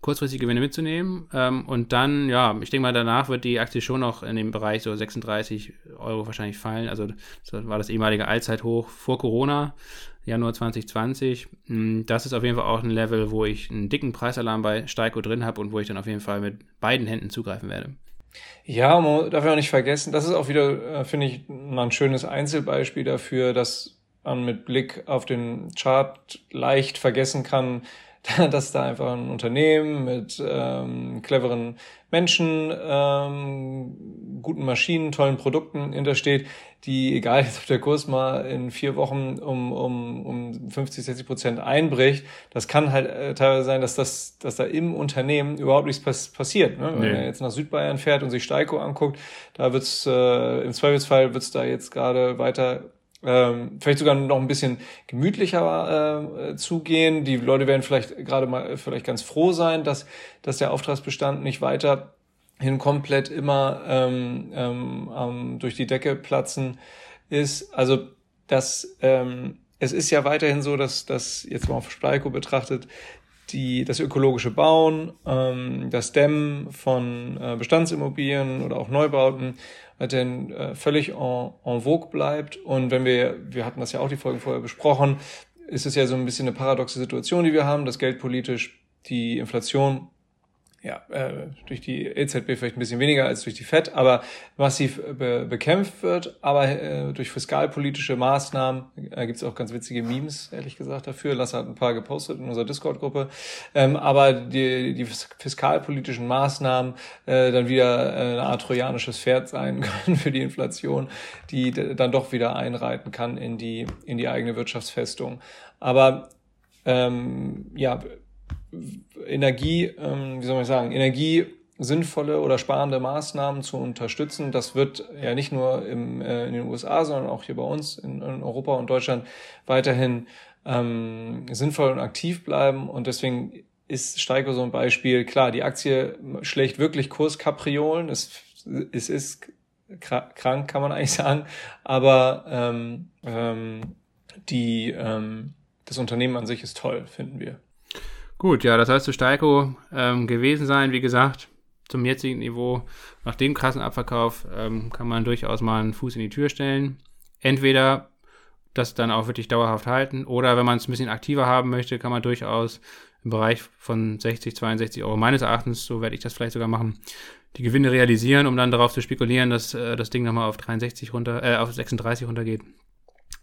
kurzfristige Gewinne mitzunehmen. Ähm, und dann, ja, ich denke mal, danach wird die Aktie schon noch in dem Bereich so 36 Euro wahrscheinlich fallen. Also das war das ehemalige Allzeithoch vor Corona. Januar 2020. Hm, das ist auf jeden Fall auch ein Level, wo ich einen dicken Preisalarm bei Steiko drin habe und wo ich dann auf jeden Fall mit beiden Händen zugreifen werde. Ja, man darf ja auch nicht vergessen, das ist auch wieder, äh, finde ich, mal ein schönes Einzelbeispiel dafür, dass man mit Blick auf den Chart leicht vergessen kann, dass da einfach ein Unternehmen mit ähm, cleveren Menschen, ähm, guten Maschinen, tollen Produkten hintersteht, die, egal jetzt ob der Kurs mal in vier Wochen um, um, um 50, 60 Prozent einbricht, das kann halt äh, teilweise sein, dass das, dass da im Unternehmen überhaupt nichts pass passiert. Ne? Wenn er jetzt nach Südbayern fährt und sich Steiko anguckt, da wird's äh, im Zweifelsfall wird's da jetzt gerade weiter ähm, vielleicht sogar noch ein bisschen gemütlicher äh, zugehen. Die Leute werden vielleicht gerade mal vielleicht ganz froh sein, dass, dass der Auftragsbestand nicht weiter hin komplett immer ähm, ähm, durch die Decke platzen ist. Also das ähm, es ist ja weiterhin so, dass das jetzt mal auf Spalko betrachtet, die, das ökologische Bauen, ähm, das Dämmen von äh, Bestandsimmobilien oder auch Neubauten weiterhin äh, völlig en, en vogue bleibt. Und wenn wir, wir hatten das ja auch die Folgen vorher besprochen, ist es ja so ein bisschen eine paradoxe Situation, die wir haben, dass geldpolitisch die Inflation ja, äh, durch die EZB vielleicht ein bisschen weniger als durch die FED, aber massiv be bekämpft wird. Aber äh, durch fiskalpolitische Maßnahmen äh, gibt es auch ganz witzige Memes, ehrlich gesagt, dafür. Lasse hat ein paar gepostet in unserer Discord-Gruppe. Ähm, aber die, die fiskalpolitischen Maßnahmen äh, dann wieder äh, eine Art trojanisches Pferd sein können für die Inflation, die dann doch wieder einreiten kann in die, in die eigene Wirtschaftsfestung. Aber ähm, ja, Energie, ähm, wie soll man sagen, Energie sinnvolle oder sparende Maßnahmen zu unterstützen. Das wird ja nicht nur im, äh, in den USA, sondern auch hier bei uns in, in Europa und Deutschland weiterhin ähm, sinnvoll und aktiv bleiben. Und deswegen ist Steiger so ein Beispiel. Klar, die Aktie schlägt wirklich Kurskapriolen. Es, es ist krank, kann man eigentlich sagen. Aber ähm, ähm, die, ähm, das Unternehmen an sich ist toll, finden wir. Gut, ja, das heißt zu Steiko ähm, gewesen sein. Wie gesagt, zum jetzigen Niveau, nach dem krassen Abverkauf, ähm, kann man durchaus mal einen Fuß in die Tür stellen. Entweder das dann auch wirklich dauerhaft halten oder wenn man es ein bisschen aktiver haben möchte, kann man durchaus im Bereich von 60, 62 Euro meines Erachtens, so werde ich das vielleicht sogar machen, die Gewinne realisieren, um dann darauf zu spekulieren, dass äh, das Ding nochmal auf 63 runter, äh, auf 36 runtergeht.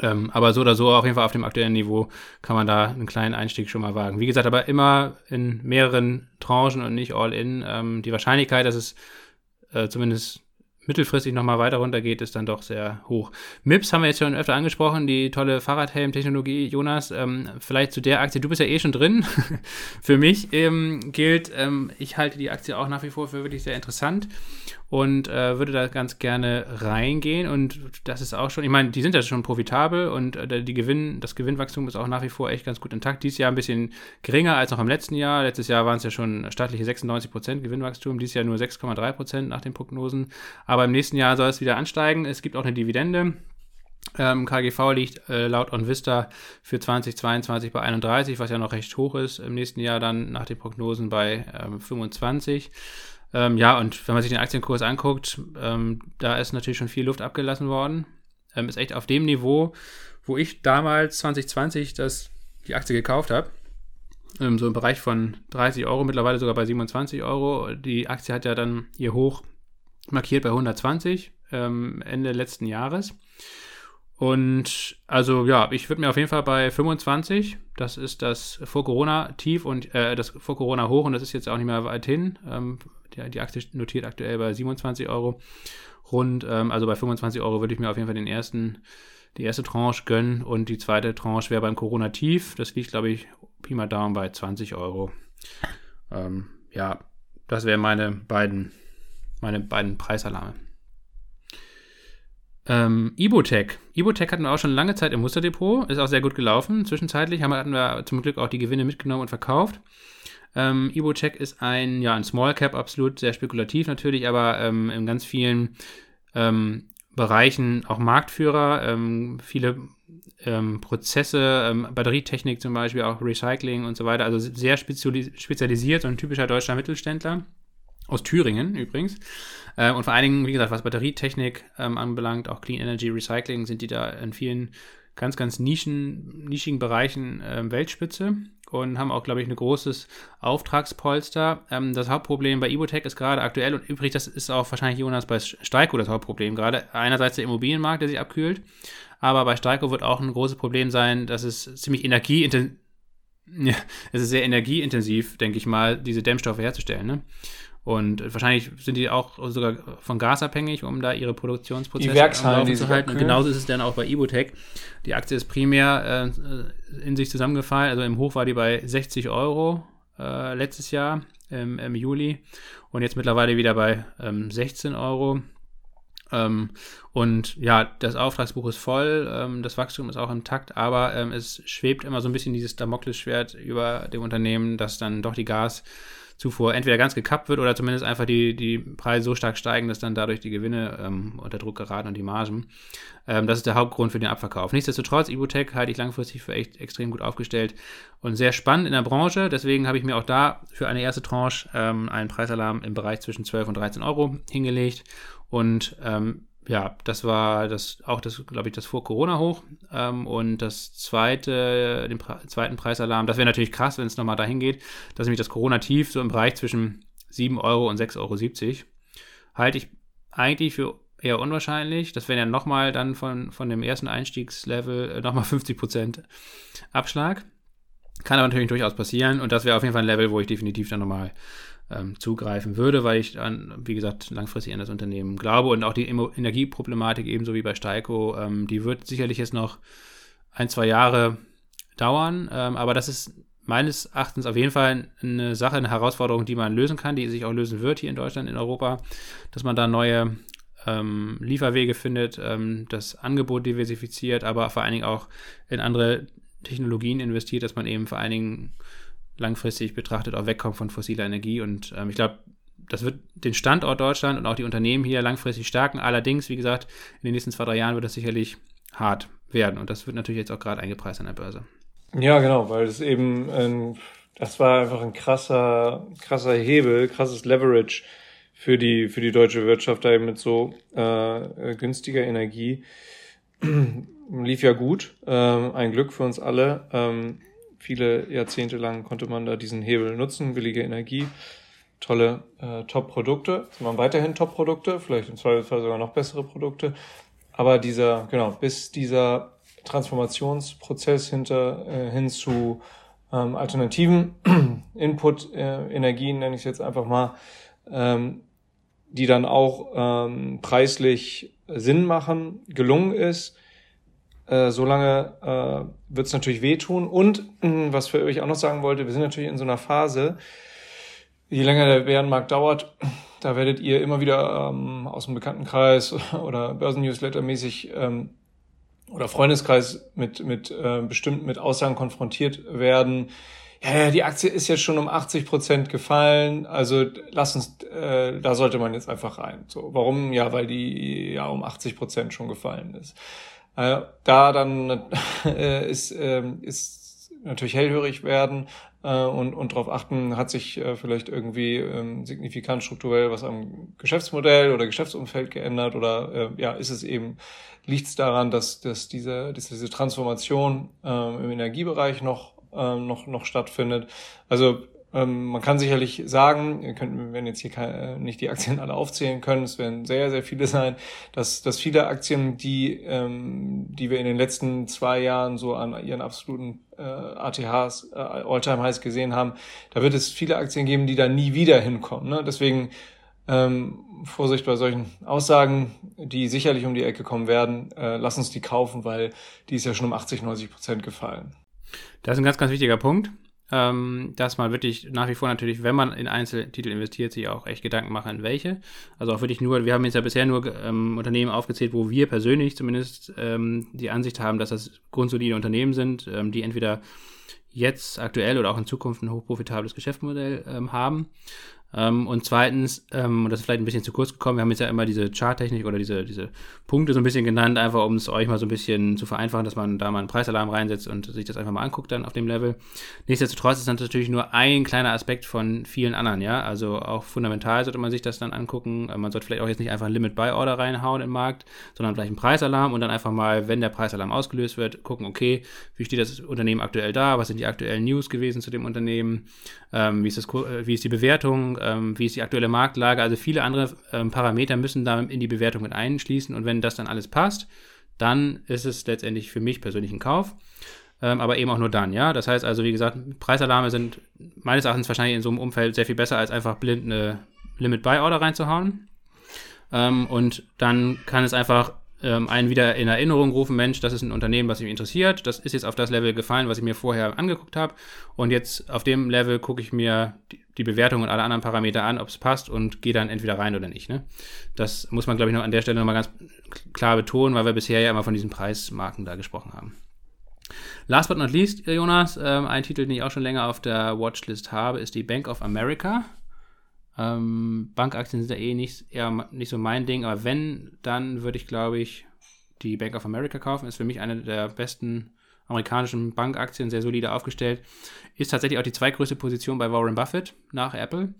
Ähm, aber so oder so, auf jeden Fall auf dem aktuellen Niveau, kann man da einen kleinen Einstieg schon mal wagen. Wie gesagt, aber immer in mehreren Tranchen und nicht all in. Ähm, die Wahrscheinlichkeit, dass es äh, zumindest mittelfristig nochmal weiter runtergeht, ist dann doch sehr hoch. MIPS haben wir jetzt schon öfter angesprochen, die tolle Fahrradhelm-Technologie. Jonas, ähm, vielleicht zu der Aktie, du bist ja eh schon drin. für mich ähm, gilt, ähm, ich halte die Aktie auch nach wie vor für wirklich sehr interessant und äh, würde da ganz gerne reingehen. Und das ist auch schon, ich meine, die sind ja schon profitabel und äh, die Gewinn, das Gewinnwachstum ist auch nach wie vor echt ganz gut intakt. Dieses Jahr ein bisschen geringer als noch im letzten Jahr. Letztes Jahr waren es ja schon staatliche 96 Prozent Gewinnwachstum, dieses Jahr nur 6,3 Prozent nach den Prognosen. Aber im nächsten Jahr soll es wieder ansteigen. Es gibt auch eine Dividende. Ähm, KGV liegt äh, laut OnVista für 2022 bei 31, was ja noch recht hoch ist. Im nächsten Jahr dann nach den Prognosen bei ähm, 25. Ähm, ja, und wenn man sich den Aktienkurs anguckt, ähm, da ist natürlich schon viel Luft abgelassen worden. Ähm, ist echt auf dem Niveau, wo ich damals 2020 das, die Aktie gekauft habe. Ähm, so im Bereich von 30 Euro, mittlerweile sogar bei 27 Euro. Die Aktie hat ja dann ihr Hoch markiert bei 120 ähm, Ende letzten Jahres. Und also ja, ich würde mir auf jeden Fall bei 25, das ist das Vor-Corona-Tief und äh, das Vor-Corona-Hoch und das ist jetzt auch nicht mehr weit hin. Ähm, die, die Aktie notiert aktuell bei 27 Euro rund. Ähm, also bei 25 Euro würde ich mir auf jeden Fall den ersten, die erste Tranche gönnen und die zweite Tranche wäre beim Corona-Tief. Das liegt, glaube ich, Pi mal Daumen bei 20 Euro. Ähm, ja, das wären meine beiden, meine beiden Preisalarme. Ähm, Ibotech. Ibotech hatten wir auch schon lange Zeit im Musterdepot, ist auch sehr gut gelaufen. Zwischenzeitlich haben, hatten wir zum Glück auch die Gewinne mitgenommen und verkauft. Ähm, Ibotech ist ein, ja, ein Small Cap, absolut sehr spekulativ natürlich, aber ähm, in ganz vielen ähm, Bereichen auch Marktführer, ähm, viele ähm, Prozesse, ähm, Batterietechnik zum Beispiel, auch Recycling und so weiter, also sehr spezialisiert, so ein typischer deutscher Mittelständler. Aus Thüringen übrigens. Äh, und vor allen Dingen, wie gesagt, was Batterietechnik ähm, anbelangt, auch Clean Energy Recycling, sind die da in vielen ganz, ganz nischen, nischigen Bereichen ähm, Weltspitze und haben auch, glaube ich, ein großes Auftragspolster. Ähm, das Hauptproblem bei Ibotech ist gerade aktuell und übrigens, das ist auch wahrscheinlich Jonas bei Steiko das Hauptproblem gerade. Einerseits der Immobilienmarkt, der sich abkühlt, aber bei Steiko wird auch ein großes Problem sein, dass es ziemlich energieintensiv ja, es ist sehr energieintensiv, denke ich mal, diese Dämmstoffe herzustellen. Ne? Und wahrscheinlich sind die auch sogar von Gas abhängig, um da ihre Produktionsprozesse die Werkshallen, die zu halten. Und genauso ist es dann auch bei Ibotec. Die Aktie ist primär äh, in sich zusammengefallen. Also im Hoch war die bei 60 Euro äh, letztes Jahr im, im, Juli und jetzt mittlerweile wieder bei ähm, 16 Euro. Ähm, und ja, das Auftragsbuch ist voll, ähm, das Wachstum ist auch intakt, aber ähm, es schwebt immer so ein bisschen dieses Damoklesschwert über dem Unternehmen, dass dann doch die Gas- Zufuhr entweder ganz gekappt wird oder zumindest einfach die, die Preise so stark steigen, dass dann dadurch die Gewinne ähm, unter Druck geraten und die Margen. Ähm, das ist der Hauptgrund für den Abverkauf. Nichtsdestotrotz, Ibutec halte ich langfristig für echt extrem gut aufgestellt und sehr spannend in der Branche. Deswegen habe ich mir auch da für eine erste Tranche ähm, einen Preisalarm im Bereich zwischen 12 und 13 Euro hingelegt und ähm, ja, das war das auch das, glaube ich, das vor Corona hoch. Ähm, und das zweite, den Pre zweiten Preisalarm, das wäre natürlich krass, wenn es nochmal dahin geht, dass nämlich das Corona-Tief so im Bereich zwischen 7 Euro und 6,70 Euro halte ich eigentlich für eher unwahrscheinlich. Das wäre ja nochmal dann von, von dem ersten Einstiegslevel äh, nochmal 50% Abschlag. Kann aber natürlich durchaus passieren und das wäre auf jeden Fall ein Level, wo ich definitiv dann nochmal ähm, zugreifen würde, weil ich dann, wie gesagt, langfristig an das Unternehmen glaube. Und auch die Energieproblematik ebenso wie bei Steiko, ähm, die wird sicherlich jetzt noch ein, zwei Jahre dauern, ähm, aber das ist meines Erachtens auf jeden Fall eine Sache, eine Herausforderung, die man lösen kann, die sich auch lösen wird hier in Deutschland, in Europa, dass man da neue ähm, Lieferwege findet, ähm, das Angebot diversifiziert, aber vor allen Dingen auch in andere Technologien investiert, dass man eben vor allen Dingen langfristig betrachtet auch wegkommt von fossiler Energie. Und ähm, ich glaube, das wird den Standort Deutschland und auch die Unternehmen hier langfristig stärken. Allerdings, wie gesagt, in den nächsten zwei, drei Jahren wird das sicherlich hart werden. Und das wird natürlich jetzt auch gerade eingepreist an der Börse. Ja, genau, weil es eben, ein, das war einfach ein krasser, krasser Hebel, krasses Leverage für die, für die deutsche Wirtschaft, da eben mit so äh, günstiger Energie. Lief ja gut, ähm, ein Glück für uns alle. Ähm, viele Jahrzehnte lang konnte man da diesen Hebel nutzen, billige Energie, tolle äh, Top-Produkte. Es waren weiterhin Top-Produkte, vielleicht im Zweifelsfall sogar noch bessere Produkte. Aber dieser, genau, bis dieser Transformationsprozess hinter, äh, hin zu ähm, alternativen Input-Energien, äh, nenne ich es jetzt einfach mal, ähm, die dann auch ähm, preislich Sinn machen, gelungen ist, äh, solange äh, wird es natürlich wehtun. Und mh, was für euch auch noch sagen wollte, wir sind natürlich in so einer Phase, je länger der Bärenmarkt dauert, da werdet ihr immer wieder ähm, aus dem Bekanntenkreis oder Börsennewsletter mäßig ähm, oder Freundeskreis mit, mit äh, bestimmt mit Aussagen konfrontiert werden. Ja, die Aktie ist jetzt schon um 80 Prozent gefallen, also lass uns, äh, da sollte man jetzt einfach rein. So, warum? Ja, weil die ja um 80 Prozent schon gefallen ist. Äh, da dann äh, ist, äh, ist natürlich hellhörig werden äh, und, und darauf achten, hat sich vielleicht irgendwie ähm, signifikant strukturell was am Geschäftsmodell oder Geschäftsumfeld geändert oder ja, ist es eben, liegt es daran, dass, dass, diese, dass diese Transformation äh, im Energiebereich noch, noch, noch stattfindet. Also ähm, man kann sicherlich sagen, wir können, werden jetzt hier keine, nicht die Aktien alle aufzählen können, es werden sehr, sehr viele sein, dass, dass viele Aktien, die, ähm, die wir in den letzten zwei Jahren so an ihren absoluten äh, ATHs, äh, All-Time-Highs gesehen haben, da wird es viele Aktien geben, die da nie wieder hinkommen. Ne? Deswegen ähm, Vorsicht bei solchen Aussagen, die sicherlich um die Ecke kommen werden. Äh, lass uns die kaufen, weil die ist ja schon um 80, 90 Prozent gefallen. Das ist ein ganz, ganz wichtiger Punkt ähm, dass man wirklich nach wie vor natürlich, wenn man in Einzeltitel investiert, sich auch echt Gedanken machen, welche. Also auch wirklich nur, wir haben jetzt ja bisher nur ähm, Unternehmen aufgezählt, wo wir persönlich zumindest ähm, die Ansicht haben, dass das grundsolide Unternehmen sind, ähm, die entweder jetzt aktuell oder auch in Zukunft ein hochprofitables Geschäftsmodell ähm, haben. Ähm, und zweitens, ähm, und das ist vielleicht ein bisschen zu kurz gekommen, wir haben jetzt ja immer diese Charttechnik oder diese, diese Punkte so ein bisschen genannt, einfach um es euch mal so ein bisschen zu vereinfachen, dass man da mal einen Preisalarm reinsetzt und sich das einfach mal anguckt dann auf dem Level. Nichtsdestotrotz ist das natürlich nur ein kleiner Aspekt von vielen anderen, ja. Also auch fundamental sollte man sich das dann angucken. Äh, man sollte vielleicht auch jetzt nicht einfach ein Limit-Buy-Order reinhauen im Markt, sondern vielleicht einen Preisalarm und dann einfach mal, wenn der Preisalarm ausgelöst wird, gucken, okay, wie steht das Unternehmen aktuell da, was sind die aktuellen News gewesen zu dem Unternehmen, ähm, wie, ist das, äh, wie ist die Bewertung, ähm, wie ist die aktuelle Marktlage. Also viele andere ähm, Parameter müssen da in die Bewertung mit einschließen. Und wenn das dann alles passt, dann ist es letztendlich für mich persönlich ein Kauf. Ähm, aber eben auch nur dann, ja. Das heißt also, wie gesagt, Preisalarme sind meines Erachtens wahrscheinlich in so einem Umfeld sehr viel besser, als einfach blind eine Limit-Buy-Order reinzuhauen. Ähm, und dann kann es einfach ähm, einen wieder in Erinnerung rufen, Mensch, das ist ein Unternehmen, was mich interessiert, das ist jetzt auf das Level gefallen, was ich mir vorher angeguckt habe und jetzt auf dem Level gucke ich mir die, Bewertung und alle anderen Parameter an, ob es passt und gehe dann entweder rein oder nicht. Ne? Das muss man, glaube ich, noch an der Stelle nochmal ganz klar betonen, weil wir bisher ja immer von diesen Preismarken da gesprochen haben. Last but not least, Jonas, ähm, ein Titel, den ich auch schon länger auf der Watchlist habe, ist die Bank of America. Ähm, Bankaktien sind ja eh nicht, eher nicht so mein Ding, aber wenn, dann würde ich, glaube ich, die Bank of America kaufen. Ist für mich eine der besten amerikanischen Bankaktien, sehr solide aufgestellt. Ist tatsächlich auch die zweitgrößte Position bei Warren Buffett nach Apple.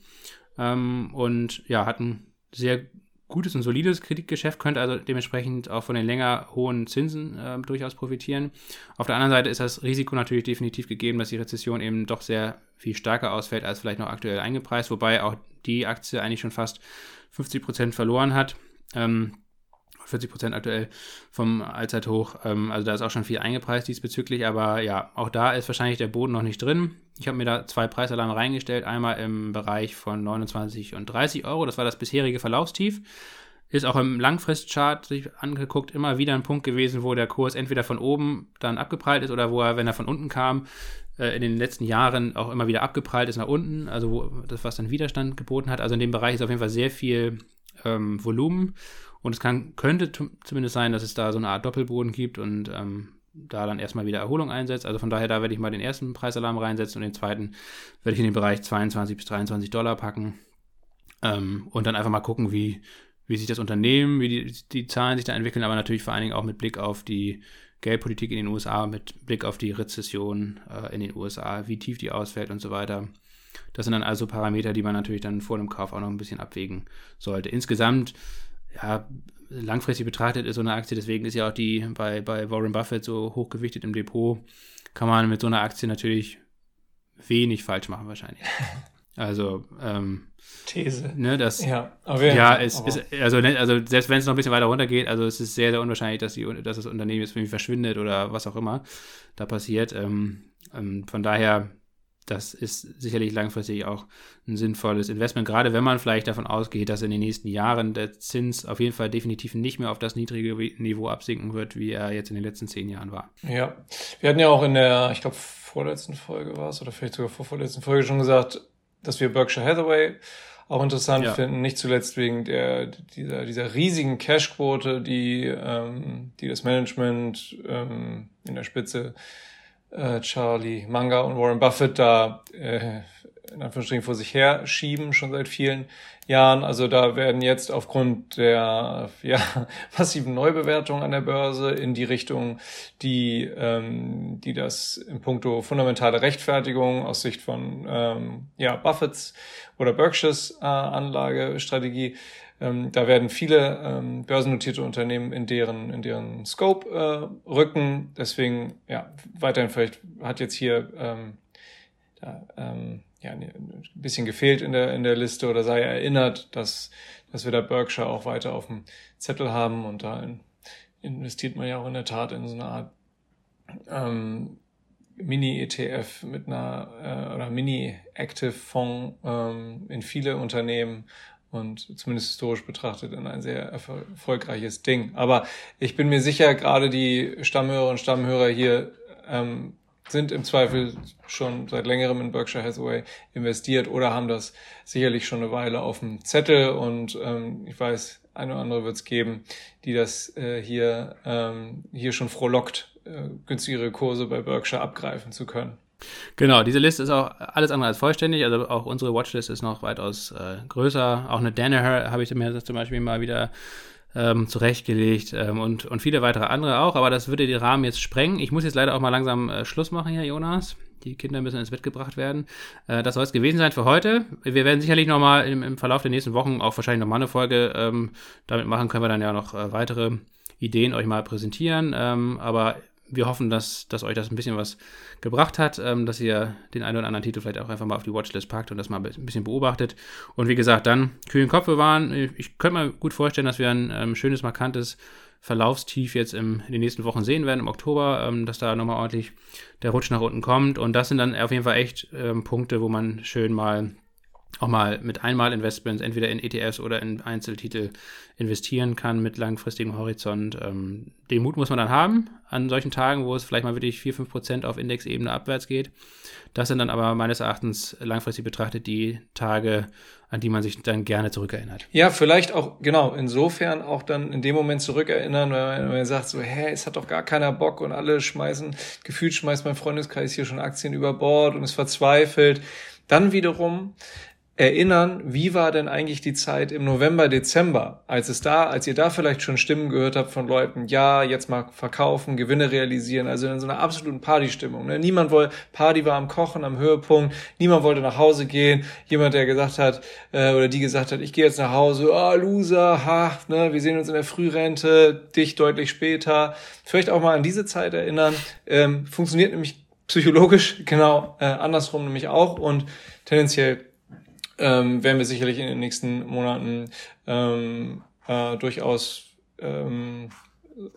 Ähm, und ja, hat ein sehr gutes und solides Kreditgeschäft, könnte also dementsprechend auch von den länger hohen Zinsen äh, durchaus profitieren. Auf der anderen Seite ist das Risiko natürlich definitiv gegeben, dass die Rezession eben doch sehr viel stärker ausfällt als vielleicht noch aktuell eingepreist, wobei auch die Aktie eigentlich schon fast 50 Prozent verloren hat. Ähm, 40 Prozent aktuell vom Allzeithoch. Ähm, also da ist auch schon viel eingepreist diesbezüglich, aber ja, auch da ist wahrscheinlich der Boden noch nicht drin. Ich habe mir da zwei Preisalarme reingestellt, einmal im Bereich von 29 und 30 Euro. Das war das bisherige Verlaufstief. Ist auch im Langfristchart sich angeguckt immer wieder ein Punkt gewesen, wo der Kurs entweder von oben dann abgeprallt ist oder wo er, wenn er von unten kam, äh, in den letzten Jahren auch immer wieder abgeprallt ist nach unten, also wo, das, was dann Widerstand geboten hat. Also in dem Bereich ist auf jeden Fall sehr viel ähm, Volumen und es kann, könnte zumindest sein, dass es da so eine Art Doppelboden gibt und ähm, da dann erstmal wieder Erholung einsetzt. Also von daher, da werde ich mal den ersten Preisalarm reinsetzen und den zweiten werde ich in den Bereich 22 bis 23 Dollar packen ähm, und dann einfach mal gucken, wie, wie sich das Unternehmen, wie die, die Zahlen sich da entwickeln, aber natürlich vor allen Dingen auch mit Blick auf die Geldpolitik in den USA, mit Blick auf die Rezession äh, in den USA, wie tief die ausfällt und so weiter. Das sind dann also Parameter, die man natürlich dann vor dem Kauf auch noch ein bisschen abwägen sollte. Insgesamt, ja, langfristig betrachtet ist so eine Aktie, deswegen ist ja auch die bei, bei Warren Buffett so hochgewichtet im Depot, kann man mit so einer Aktie natürlich wenig falsch machen wahrscheinlich. Also, ähm, These. Ne, das, ja, aber ja, es ist, also, ne, also selbst wenn es noch ein bisschen weiter runter geht, also es ist sehr, sehr unwahrscheinlich, dass, die, dass das Unternehmen jetzt irgendwie verschwindet oder was auch immer da passiert. Ähm, ähm, von daher, das ist sicherlich langfristig auch ein sinnvolles Investment, gerade wenn man vielleicht davon ausgeht, dass in den nächsten Jahren der Zins auf jeden Fall definitiv nicht mehr auf das niedrige Niveau absinken wird, wie er jetzt in den letzten zehn Jahren war. Ja, wir hatten ja auch in der, ich glaube, vorletzten Folge war es oder vielleicht sogar vor vorletzten Folge schon gesagt, dass wir Berkshire Hathaway auch interessant ja. finden, nicht zuletzt wegen der dieser dieser riesigen Cashquote, die ähm, die das Management ähm, in der Spitze äh, Charlie Manga und Warren Buffett da äh, in Anführungsstrichen vor sich her schieben, schon seit vielen Jahren. Also da werden jetzt aufgrund der ja, massiven Neubewertung an der Börse in die Richtung, die, ähm, die das in puncto fundamentale Rechtfertigung aus Sicht von ähm, ja, Buffetts oder Berkshires äh, Anlagestrategie ähm, da werden viele ähm, börsennotierte Unternehmen in deren, in deren Scope äh, rücken. Deswegen, ja, weiterhin vielleicht hat jetzt hier ähm, da, ähm, ja, ein bisschen gefehlt in der, in der Liste oder sei erinnert, dass, dass wir da Berkshire auch weiter auf dem Zettel haben und da in, investiert man ja auch in der Tat in so eine Art ähm, Mini-ETF mit einer äh, oder Mini-Active-Fonds ähm, in viele Unternehmen und zumindest historisch betrachtet in ein sehr erfolgreiches Ding. Aber ich bin mir sicher, gerade die Stammhörer und Stammhörer hier ähm, sind im Zweifel schon seit längerem in Berkshire Hathaway investiert oder haben das sicherlich schon eine Weile auf dem Zettel und ähm, ich weiß, eine oder andere wird es geben, die das äh, hier, ähm, hier schon frohlockt, äh, günstigere Kurse bei Berkshire abgreifen zu können. Genau, diese Liste ist auch alles andere als vollständig. Also auch unsere Watchlist ist noch weitaus äh, größer. Auch eine Danaher habe ich mir zum Beispiel mal wieder ähm, zurechtgelegt ähm, und, und viele weitere andere auch. Aber das würde den Rahmen jetzt sprengen. Ich muss jetzt leider auch mal langsam äh, Schluss machen hier, Jonas. Die Kinder müssen ins Bett gebracht werden. Äh, das soll es gewesen sein für heute. Wir werden sicherlich nochmal im, im Verlauf der nächsten Wochen auch wahrscheinlich nochmal eine Folge ähm, damit machen. Können wir dann ja noch äh, weitere Ideen euch mal präsentieren. Ähm, aber wir hoffen, dass, dass euch das ein bisschen was gebracht hat, ähm, dass ihr den einen oder anderen Titel vielleicht auch einfach mal auf die Watchlist packt und das mal ein bisschen beobachtet. Und wie gesagt, dann kühlen Kopf bewahren. Ich könnte mir gut vorstellen, dass wir ein ähm, schönes, markantes Verlaufstief jetzt im, in den nächsten Wochen sehen werden, im Oktober, ähm, dass da nochmal ordentlich der Rutsch nach unten kommt. Und das sind dann auf jeden Fall echt ähm, Punkte, wo man schön mal auch mal mit Einmalinvestments entweder in ETFs oder in Einzeltitel investieren kann mit langfristigem Horizont. Ähm, den Mut muss man dann haben an solchen Tagen, wo es vielleicht mal wirklich 4, 5 Prozent auf Indexebene abwärts geht. Das sind dann aber meines Erachtens langfristig betrachtet die Tage, an die man sich dann gerne zurückerinnert. Ja, vielleicht auch, genau, insofern auch dann in dem Moment zurückerinnern, wenn man, sagt so, hä, es hat doch gar keiner Bock und alle schmeißen, gefühlt schmeißt mein Freundeskreis hier schon Aktien über Bord und ist verzweifelt. Dann wiederum erinnern, wie war denn eigentlich die Zeit im November, Dezember, als es da, als ihr da vielleicht schon Stimmen gehört habt von Leuten, ja, jetzt mal verkaufen, Gewinne realisieren, also in so einer absoluten Partystimmung. Ne? Niemand wollte, Party war am Kochen, am Höhepunkt, niemand wollte nach Hause gehen. Jemand, der gesagt hat, äh, oder die gesagt hat, ich gehe jetzt nach Hause, ah, oh, Loser, ha, ne, wir sehen uns in der Frührente, dich deutlich später. Vielleicht auch mal an diese Zeit erinnern. Ähm, funktioniert nämlich psychologisch genau äh, andersrum nämlich auch und tendenziell ähm, werden wir sicherlich in den nächsten Monaten ähm, äh, durchaus ähm,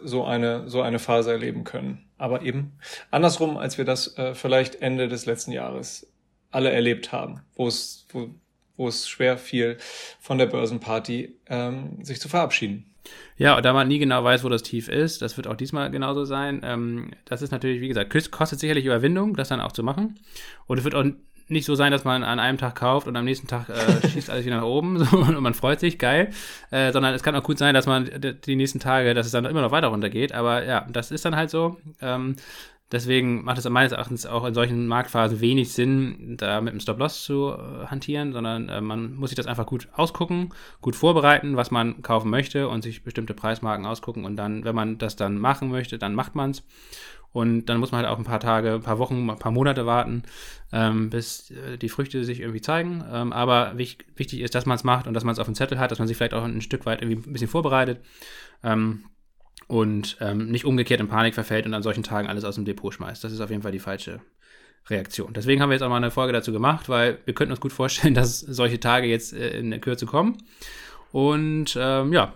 so eine so eine Phase erleben können. Aber eben andersrum, als wir das äh, vielleicht Ende des letzten Jahres alle erlebt haben, wo es wo, wo es schwer fiel, von der Börsenparty ähm, sich zu verabschieden. Ja, da man nie genau weiß, wo das Tief ist, das wird auch diesmal genauso sein. Ähm, das ist natürlich, wie gesagt, kostet sicherlich Überwindung, das dann auch zu machen. Und es wird auch nicht so sein, dass man an einem Tag kauft und am nächsten Tag äh, schießt alles wieder nach oben so, und man freut sich, geil. Äh, sondern es kann auch gut sein, dass man die nächsten Tage, dass es dann immer noch weiter runtergeht. Aber ja, das ist dann halt so. Ähm, deswegen macht es meines Erachtens auch in solchen Marktphasen wenig Sinn, da mit einem Stop-Loss zu äh, hantieren, sondern äh, man muss sich das einfach gut ausgucken, gut vorbereiten, was man kaufen möchte und sich bestimmte Preismarken ausgucken. Und dann, wenn man das dann machen möchte, dann macht man es. Und dann muss man halt auch ein paar Tage, ein paar Wochen, ein paar Monate warten, ähm, bis äh, die Früchte sich irgendwie zeigen. Ähm, aber wich wichtig ist, dass man es macht und dass man es auf dem Zettel hat, dass man sich vielleicht auch ein Stück weit irgendwie ein bisschen vorbereitet. Ähm, und ähm, nicht umgekehrt in Panik verfällt und an solchen Tagen alles aus dem Depot schmeißt. Das ist auf jeden Fall die falsche Reaktion. Deswegen haben wir jetzt auch mal eine Folge dazu gemacht, weil wir könnten uns gut vorstellen, dass solche Tage jetzt äh, in der Kürze kommen. Und ähm, ja,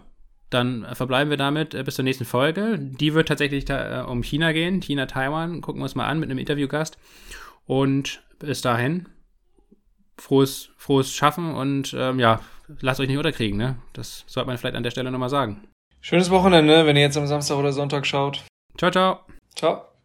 dann verbleiben wir damit äh, bis zur nächsten Folge. Die wird tatsächlich äh, um China gehen, China, Taiwan. Gucken wir uns mal an mit einem Interviewgast. Und bis dahin, frohes, frohes Schaffen und ähm, ja, lasst euch nicht unterkriegen. Ne? Das sollte man vielleicht an der Stelle nochmal sagen. Schönes Wochenende, wenn ihr jetzt am Samstag oder Sonntag schaut. Ciao, ciao. Ciao.